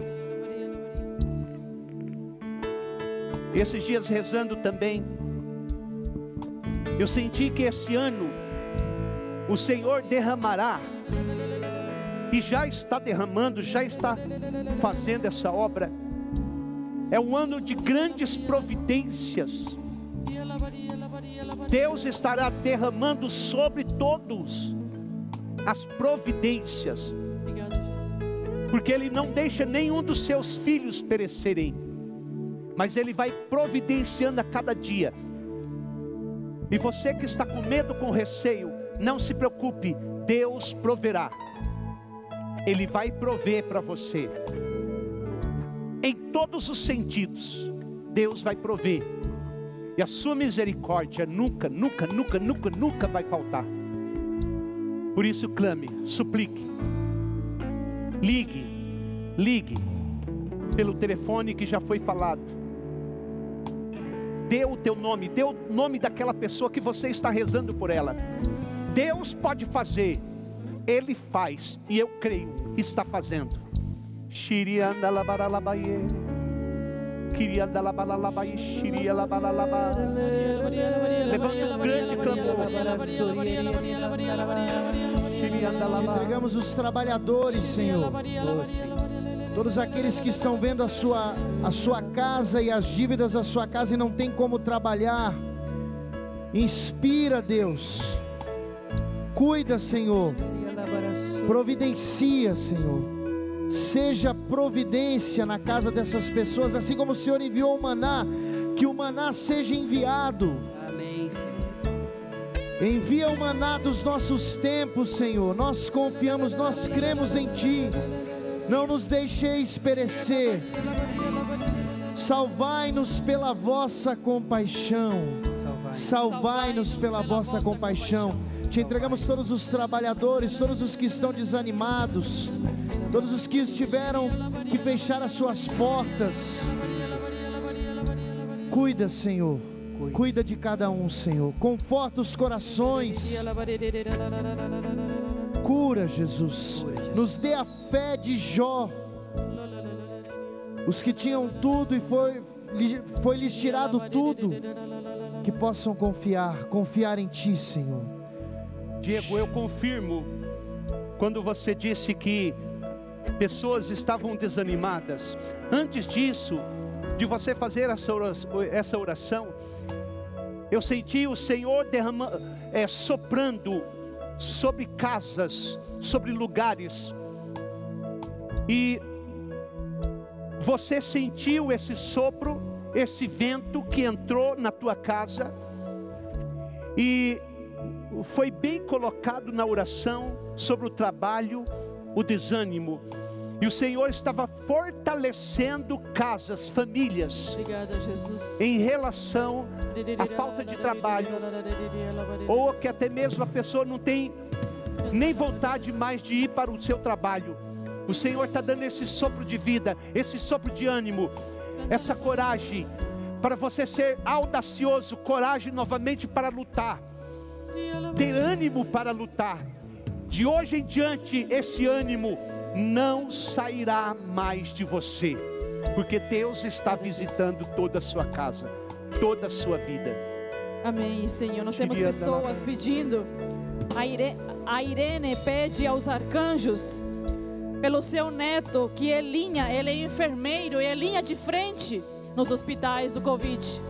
Esses dias rezando também, eu senti que esse ano o Senhor derramará, e já está derramando, já está fazendo essa obra. É um ano de grandes providências. Deus estará derramando sobre todos as providências, porque Ele não deixa nenhum dos seus filhos perecerem, mas Ele vai providenciando a cada dia. E você que está com medo, com receio, não se preocupe, Deus proverá. Ele vai prover para você. Em todos os sentidos, Deus vai prover. E a sua misericórdia nunca, nunca, nunca, nunca, nunca vai faltar. Por isso clame, suplique. Ligue, ligue pelo telefone que já foi falado. Dê o teu nome, dê o nome daquela pessoa que você está rezando por ela. Deus pode fazer, Ele faz, e eu creio está fazendo. Levanta um grande Te entregamos os trabalhadores, Senhor. Todos aqueles que estão vendo a sua, a sua casa e as dívidas da sua casa e não tem como trabalhar. Inspira, Deus Cuida, Senhor. Providencia, Senhor. Seja providência na casa dessas pessoas, assim como o Senhor enviou o maná, que o maná seja enviado. Amém, Senhor. Envia o maná dos nossos tempos, Senhor. Nós confiamos, nós cremos em Ti. Não nos deixeis perecer. Salvai-nos pela vossa compaixão. Salvai-nos pela vossa compaixão. Te entregamos todos os trabalhadores, todos os que estão desanimados, todos os que estiveram que fechar as suas portas. Cuida, Senhor. Cuida de cada um, Senhor. Conforta os corações. Cura, Jesus. Nos dê a fé de Jó. Os que tinham tudo e foi, foi lhes tirado tudo, que possam confiar, confiar em Ti, Senhor. Diego, eu confirmo quando você disse que pessoas estavam desanimadas. Antes disso, de você fazer essa oração, eu senti o Senhor derrama, é, soprando sobre casas, sobre lugares, e você sentiu esse sopro, esse vento que entrou na tua casa, e foi bem colocado na oração sobre o trabalho, o desânimo. E o Senhor estava fortalecendo casas, famílias, Obrigada, em relação à falta de trabalho, ou que até mesmo a pessoa não tem nem vontade mais de ir para o seu trabalho. O Senhor está dando esse sopro de vida, esse sopro de ânimo, essa coragem para você ser audacioso, coragem novamente para lutar, ter ânimo para lutar. De hoje em diante, esse ânimo não sairá mais de você, porque Deus está visitando toda a sua casa, toda a sua vida. Amém, Senhor. Nós temos pessoas pedindo. A, Ire... a Irene pede aos arcanjos pelo seu neto, que é linha, ele é enfermeiro, é linha de frente nos hospitais do Covid.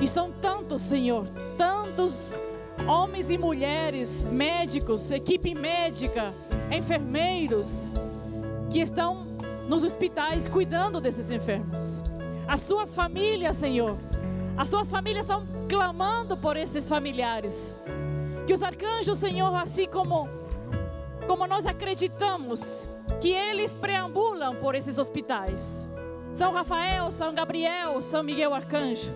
E são tantos, Senhor, tantos homens e mulheres, médicos, equipe médica, enfermeiros, que estão nos hospitais cuidando desses enfermos. As suas famílias, Senhor, as suas famílias estão clamando por esses familiares. Que os arcanjos, Senhor, assim como como nós acreditamos que eles preambulam por esses hospitais. São Rafael, São Gabriel, São Miguel Arcanjo.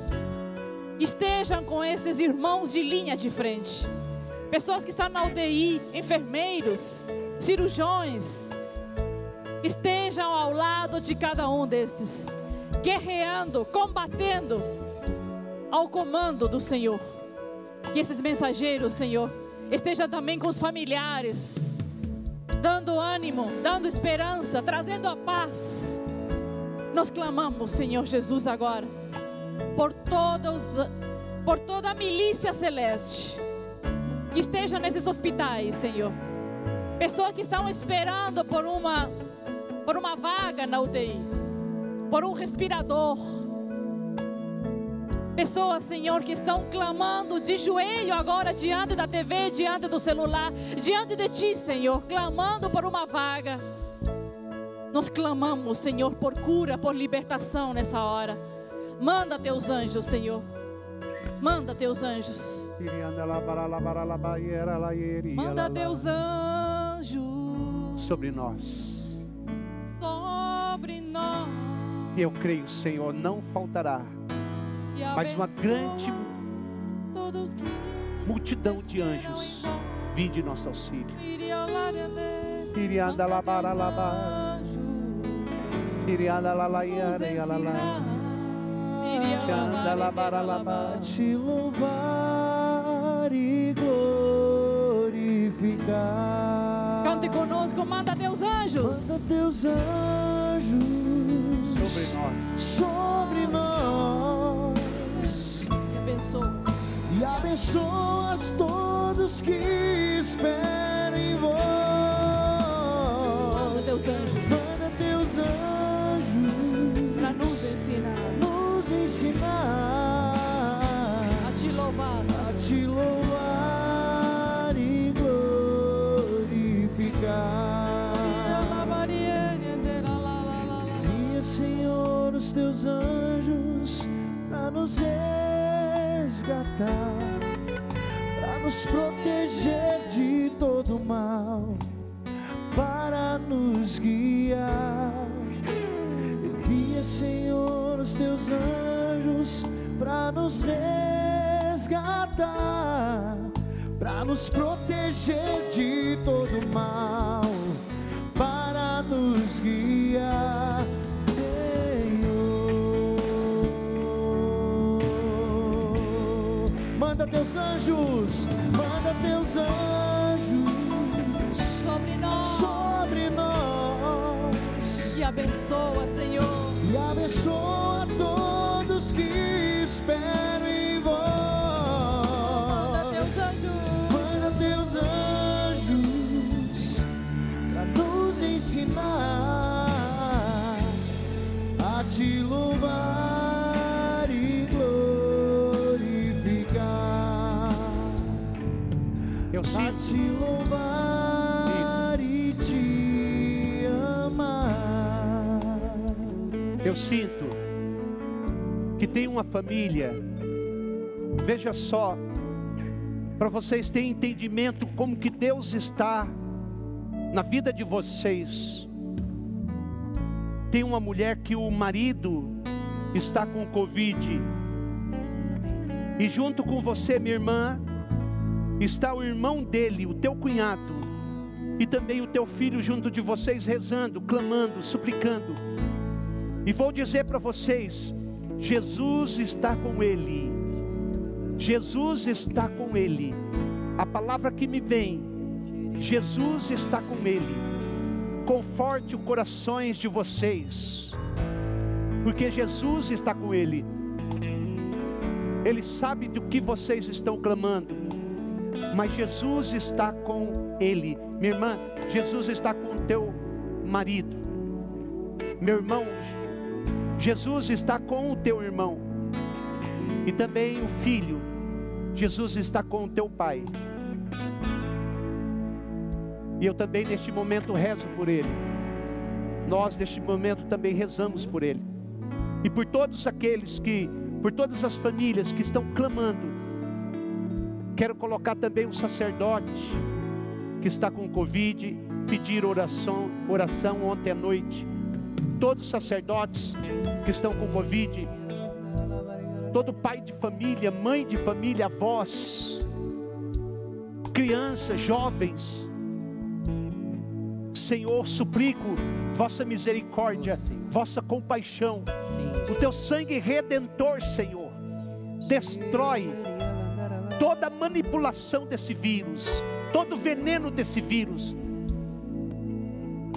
Estejam com esses irmãos de linha de frente. Pessoas que estão na UTI, enfermeiros, cirurgiões. Estejam ao lado de cada um desses, guerreando, combatendo ao comando do Senhor. Que esses mensageiros, Senhor, estejam também com os familiares, dando ânimo, dando esperança, trazendo a paz. Nós clamamos, Senhor Jesus, agora, por todos, por toda a milícia celeste que esteja nesses hospitais, Senhor. Pessoas que estão esperando por uma por uma vaga na UTI, por um respirador. Pessoas, Senhor, que estão clamando de joelho agora diante da TV, diante do celular, diante de Ti, Senhor, clamando por uma vaga. Nós clamamos, Senhor, por cura, por libertação nessa hora. Manda teus anjos, Senhor. Manda teus anjos. Manda teus anjos sobre nós. Sobre nós. Eu creio, Senhor, não faltará mas uma grande multidão de anjos vinde em nosso auxílio. Irianda la bara la ba. Irianda la la la la. Irianda la bara la ba. Te louvar e glorificar. Cante conosco, manda teus anjos. Manda teus anjos sobre nós. Sobre nós e abençoas todos que esperam em vós. Manda teus anjos, manda teus anjos para nos ensinar, ensinar a te louvar, a te louvar e glorificar. Envia, Senhor, os teus anjos para nos resgatar, para nos proteger de todo mal, para nos guiar. Senhor, os teus anjos para nos resgatar, para nos proteger de todo mal, para nos guiar. manda teus anjos, manda teus anjos sobre nós, sobre nós. E abençoa, Senhor, e abençoa todos que esperam em vós. Manda teus anjos, manda teus anjos para nos ensinar a te louvar. Eu sinto te louvar e te amar. Eu sinto que tem uma família. Veja só, para vocês terem entendimento como que Deus está na vida de vocês. Tem uma mulher que o marido está com Covid. E junto com você, minha irmã, está o irmão dele, o teu cunhado, e também o teu filho junto de vocês, rezando, clamando, suplicando. E vou dizer para vocês: Jesus está com ele. Jesus está com ele. A palavra que me vem, Jesus está com ele. Conforte os corações de vocês, porque Jesus está com ele. Ele sabe do que vocês estão clamando, mas Jesus está com ele. Minha irmã, Jesus está com teu marido. Meu irmão, Jesus está com o teu irmão. E também o filho, Jesus está com o teu pai. E eu também neste momento rezo por ele. Nós neste momento também rezamos por ele. E por todos aqueles que por todas as famílias que estão clamando. Quero colocar também o sacerdote que está com Covid, pedir oração, oração ontem à noite. Todos os sacerdotes que estão com Covid, todo pai de família, mãe de família, avós, crianças, jovens, Senhor, suplico vossa misericórdia, vossa compaixão, o teu sangue redentor, Senhor, destrói toda manipulação desse vírus, todo veneno desse vírus,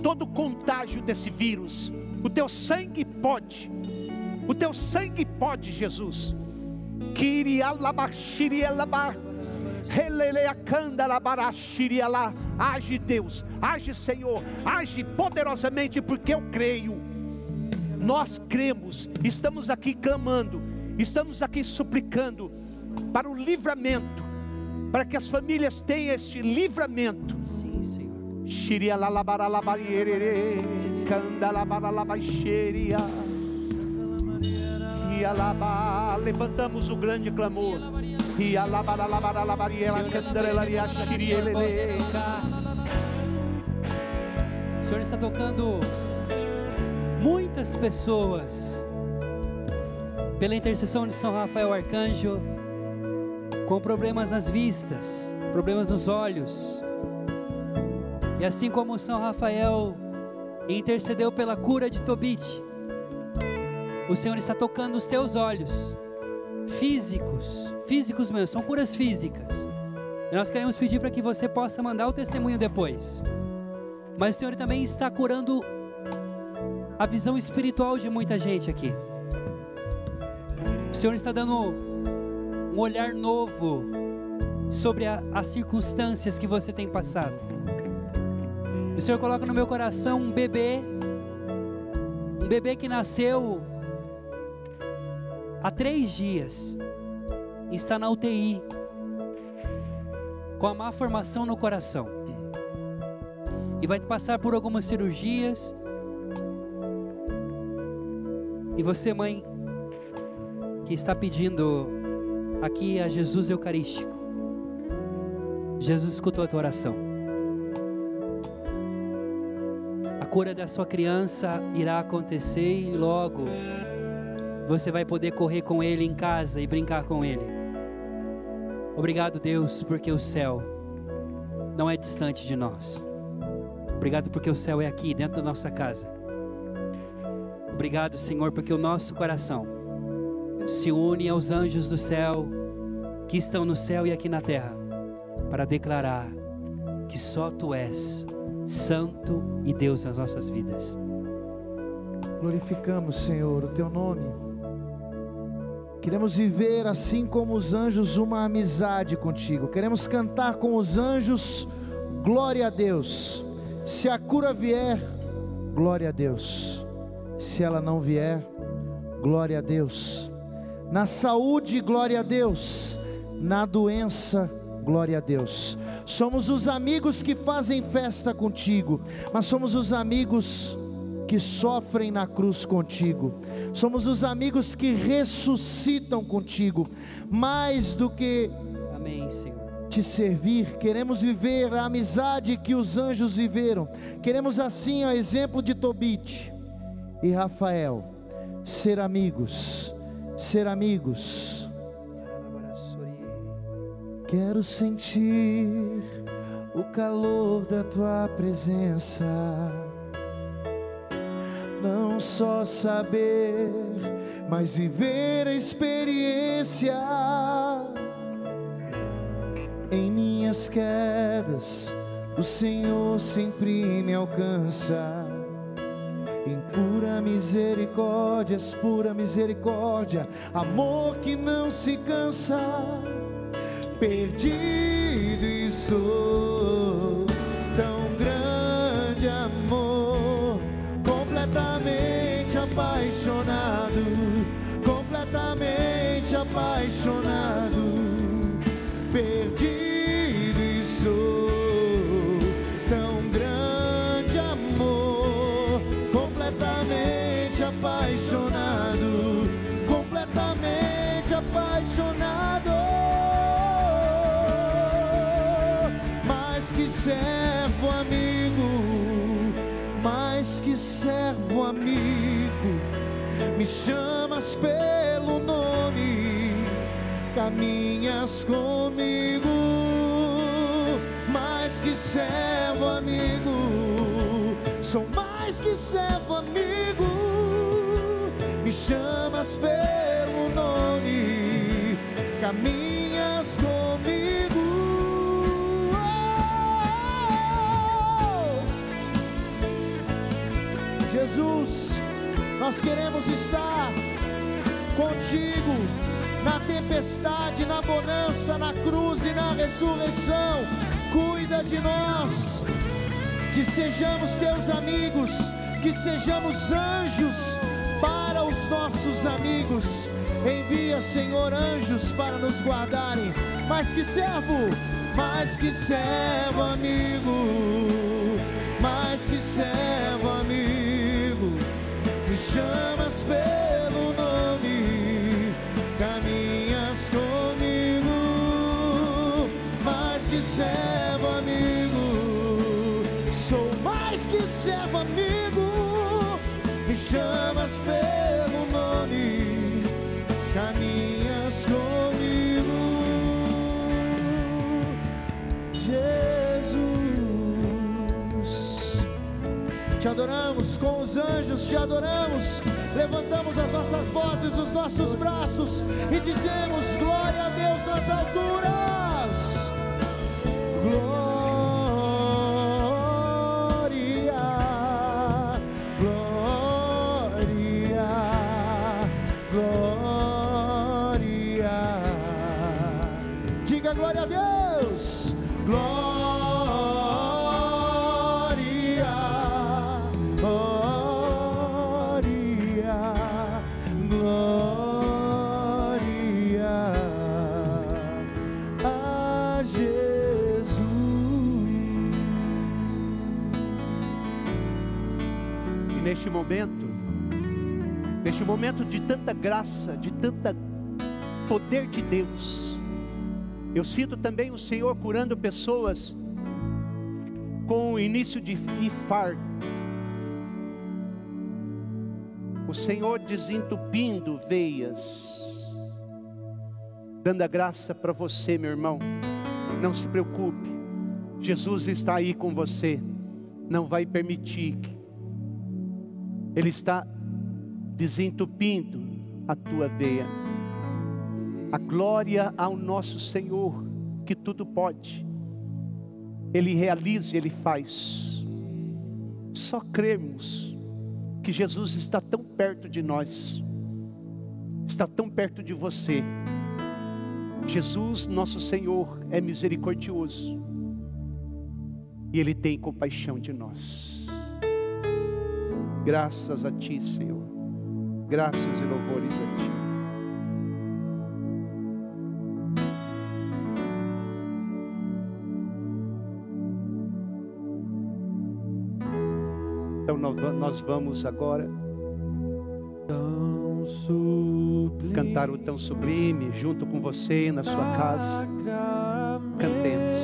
todo contágio desse vírus. O teu sangue pode, o teu sangue pode, Jesus. Age Deus, age Senhor, age poderosamente, porque eu creio. Nós cremos, estamos aqui clamando, estamos aqui suplicando para o livramento, para que as famílias tenham este livramento. Sim, Senhor. Levantamos o grande clamor. E a O Senhor está tocando muitas pessoas pela intercessão de São Rafael Arcanjo com problemas nas vistas, problemas nos olhos. E assim como São Rafael intercedeu pela cura de Tobit, o Senhor está tocando os teus olhos físicos, físicos mesmo, são curas físicas. E nós queremos pedir para que você possa mandar o testemunho depois. Mas o Senhor também está curando a visão espiritual de muita gente aqui. O Senhor está dando um olhar novo sobre a, as circunstâncias que você tem passado. O Senhor coloca no meu coração um bebê, um bebê que nasceu há três dias, está na UTI, com a má formação no coração, e vai passar por algumas cirurgias. E você, mãe, que está pedindo aqui a Jesus Eucarístico, Jesus escutou a tua oração. A cura da sua criança irá acontecer e logo você vai poder correr com Ele em casa e brincar com Ele. Obrigado, Deus, porque o céu não é distante de nós. Obrigado porque o céu é aqui, dentro da nossa casa. Obrigado, Senhor, porque o nosso coração se une aos anjos do céu que estão no céu e aqui na terra para declarar que só Tu és santo e Deus nas nossas vidas. Glorificamos, Senhor, o Teu nome. Queremos viver assim como os anjos uma amizade contigo. Queremos cantar com os anjos, glória a Deus. Se a cura vier, glória a Deus. Se ela não vier, glória a Deus. Na saúde, glória a Deus. Na doença, glória a Deus. Somos os amigos que fazem festa contigo, mas somos os amigos que sofrem na cruz contigo, somos os amigos que ressuscitam contigo, mais do que Amém, Senhor. te servir, queremos viver a amizade que os anjos viveram, queremos assim, a exemplo de Tobit e Rafael, ser amigos, ser amigos. Quero sentir o calor da tua presença. Não só saber, mas viver a experiência. Em minhas quedas, o Senhor sempre me alcança. Em pura misericórdia, pura misericórdia, amor que não se cansa. Perdido estou, me chamas pelo nome, caminhas comigo, mais que servo amigo, sou mais que servo amigo, me chamas pelo nome, caminhas nós queremos estar contigo na tempestade, na bonança, na cruz e na ressurreição. Cuida de nós, que sejamos teus amigos, que sejamos anjos para os nossos amigos. Envia, Senhor, anjos para nos guardarem. Mais que servo, mais que servo amigo, mais que servo amigo, me chamas pelo nome, caminhas comigo, mais que servo amigo, sou mais que servo amigo, me chamas pelo Te adoramos com os anjos, te adoramos. Levantamos as nossas vozes, os nossos braços e dizemos: Glória a Deus nas alturas. Glória, momento, neste momento de tanta graça, de tanta poder de Deus, eu sinto também o Senhor curando pessoas com o início de infarto. O Senhor desentupindo veias, dando a graça para você, meu irmão. Não se preocupe, Jesus está aí com você, não vai permitir que ele está desentupindo a tua veia. A glória ao nosso Senhor, que tudo pode. Ele realiza, ele faz. Só cremos que Jesus está tão perto de nós, está tão perto de você. Jesus, nosso Senhor, é misericordioso e Ele tem compaixão de nós. Graças a Ti, Senhor. Graças e louvores a Ti. Então nós va- nós vamos agora cantar o tão sublime junto com você na sua casa. Cantemos.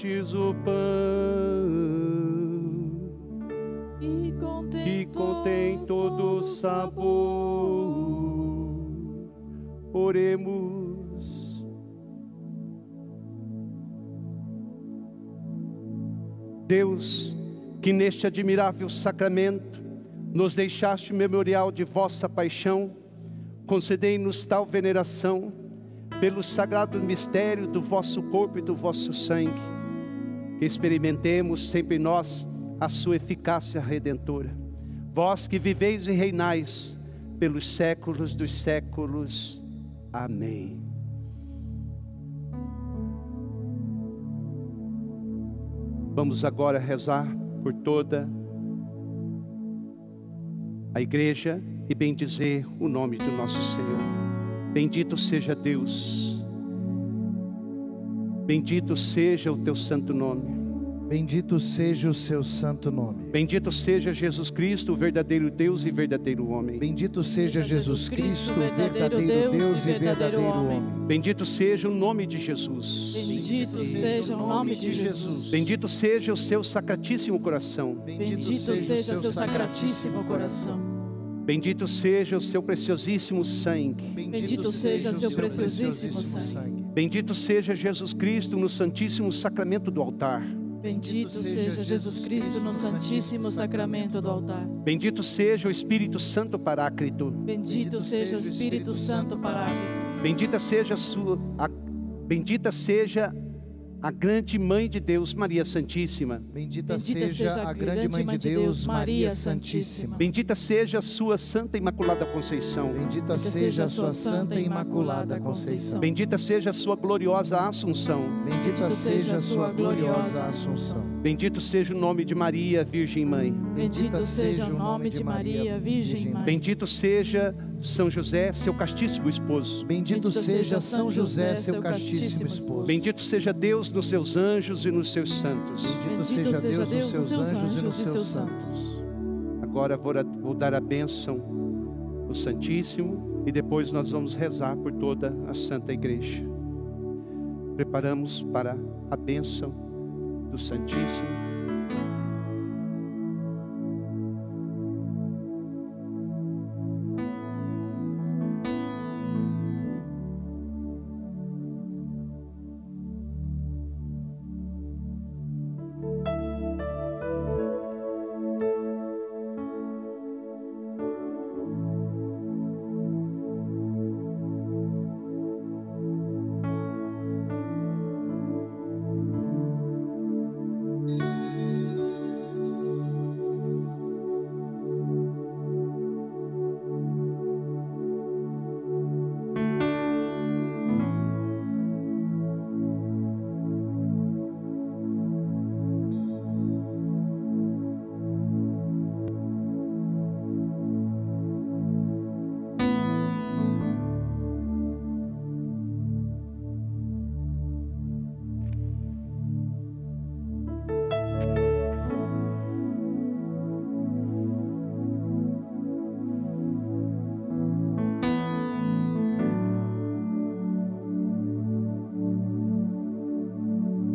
Destes o pão e contém, e contém todo o sabor. Oremos. Deus, que neste admirável sacramento nos deixaste memorial de vossa paixão, concedei-nos tal veneração pelo sagrado mistério do vosso corpo e do vosso sangue, experimentemos sempre nós a sua eficácia redentora. Vós que viveis e reinais pelos séculos dos séculos. Amém. Vamos agora rezar por toda a igreja e bendizer o nome do nosso Senhor. Bendito seja Deus, bendito seja o teu santo nome. Bendito seja o seu santo nome. Bendito seja Jesus Cristo, o verdadeiro Deus e verdadeiro homem. Bendito seja Jesus Cristo, o verdadeiro Deus e verdadeiro homem. Bendito seja o nome de Jesus. Bendito seja o nome de Jesus. Bendito seja o seu sacratíssimo coração. Bendito seja o seu sacratíssimo coração. Bendito seja o seu preciosíssimo sangue. Bendito seja o seu preciosíssimo sangue. Bendito seja Jesus Cristo no santíssimo sacramento do altar. Bendito seja Jesus Cristo no santíssimo sacramento do altar. Bendito seja o Espírito Santo Paráclito. Bendito seja o Espírito Santo Paráclito. Bendita seja a sua a, bendita seja a grande mãe de Deus, Maria Santíssima. Bendita, Bendita seja, seja a grande mãe de Deus, Maria Santíssima. Bendita seja a sua Santa Imaculada Conceição. Bendita seja a sua Santa Imaculada Conceição. Bendita seja a sua gloriosa Assunção. Bendita seja a sua gloriosa Assunção. Bendito seja o nome de Maria, Virgem Mãe. Bendito seja o nome de Maria, Virgem Mãe. Bendito seja são José, seu castíssimo esposo. Bendito, Bendito seja São José, seu castíssimo esposo. Bendito seja Deus nos seus anjos e nos seus santos. Bendito seja Deus nos seus anjos e nos seus santos. Agora vou dar a bênção no Santíssimo e depois nós vamos rezar por toda a Santa Igreja. Preparamos para a bênção do Santíssimo.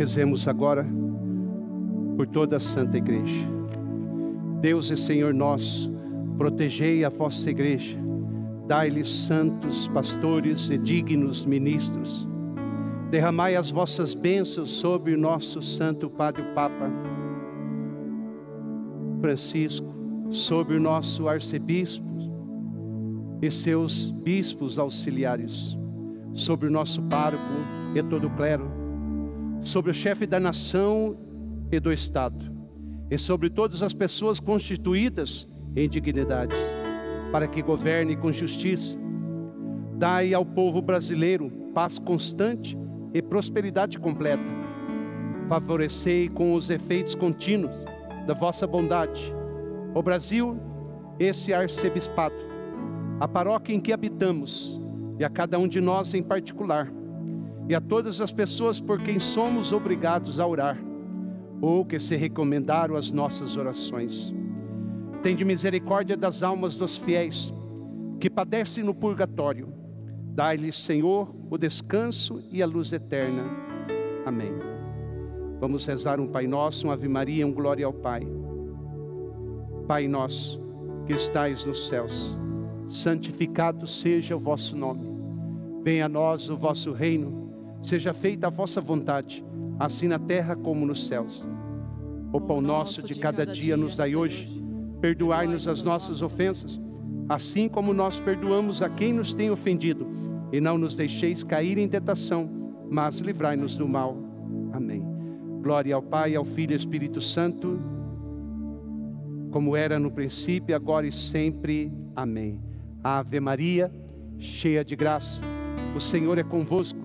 Rezemos agora por toda a Santa Igreja. Deus e Senhor nosso, protegei a vossa igreja, dai-lhes santos pastores e dignos ministros. Derramai as vossas bênçãos sobre o nosso Santo Padre o Papa Francisco, sobre o nosso arcebispo e seus bispos auxiliares, sobre o nosso pároco e todo o clero, sobre o chefe da nação e do Estado, e sobre todas as pessoas constituídas em dignidade, para que governe com justiça. Dai ao povo brasileiro paz constante e prosperidade completa. Favorecei com os efeitos contínuos da vossa bondade o Brasil, esse arcebispado, a paróquia em que habitamos e a cada um de nós em particular, e a todas as pessoas por quem somos obrigados a orar, ou que se recomendaram as nossas orações. Tende misericórdia das almas dos fiéis que padecem no purgatório. Dai-lhes, Senhor, o descanso e a luz eterna. Amém. Vamos rezar um Pai Nosso, um Ave Maria, um Glória ao Pai. Pai nosso, que estais nos céus, santificado seja o vosso nome. Venha a nós o vosso reino, seja feita a vossa vontade, assim na terra como nos céus. O pão nosso de cada dia nos dai hoje. Perdoai-nos as nossas ofensas, assim como nós perdoamos a quem nos tem ofendido, e não nos deixeis cair em tentação, mas livrai-nos do mal. Amém. Glória ao Pai, ao Filho e ao Espírito Santo como era no princípio, agora e sempre. Amém. Ave Maria, cheia de graça, o Senhor é convosco.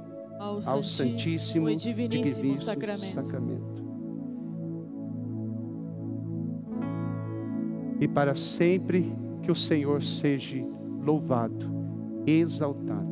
ao, ao Santíssimo, e Diviníssimo, Diviníssimo Sacramento. Sacramento. E para sempre que o Senhor seja louvado, exaltado.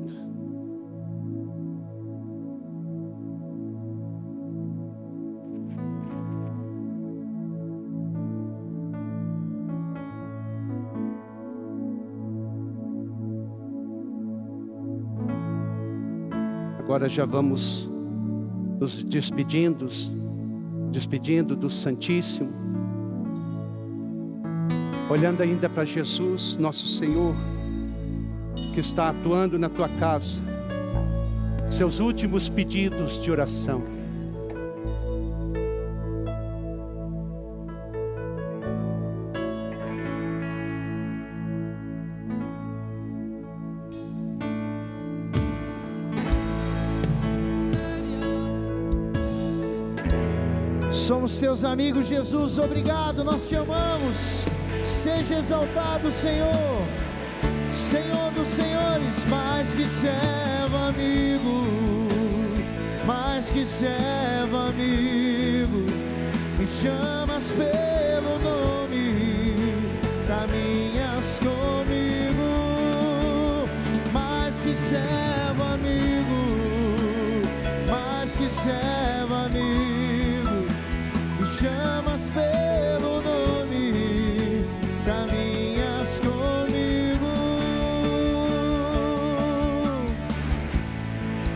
Agora já vamos nos despedindo, despedindo do Santíssimo, olhando ainda para Jesus, nosso Senhor, que está atuando na tua casa, seus últimos pedidos de oração. Somos seus amigos, Jesus. Obrigado, nós te amamos. Seja exaltado, Senhor. Senhor dos senhores, mais que servo amigo, mais que servo amigo, me chamas pelo nome, caminhas comigo, mais que servo amigo, mais que servo chamas pelo nome, caminhas comigo.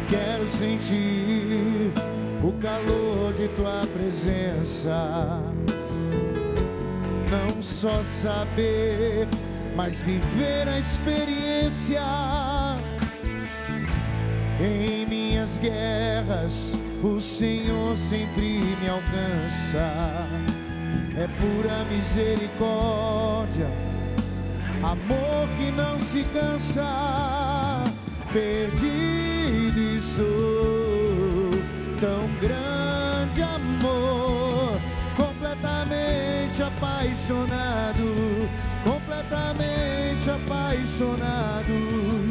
Quero sentir o calor de tua presença. Não só saber, mas viver a experiência. Em minhas guerras, o Senhor sempre me alcança. É pura misericórdia, amor que não se cansa. Perdido sou tão grande amor, completamente apaixonado, completamente apaixonado.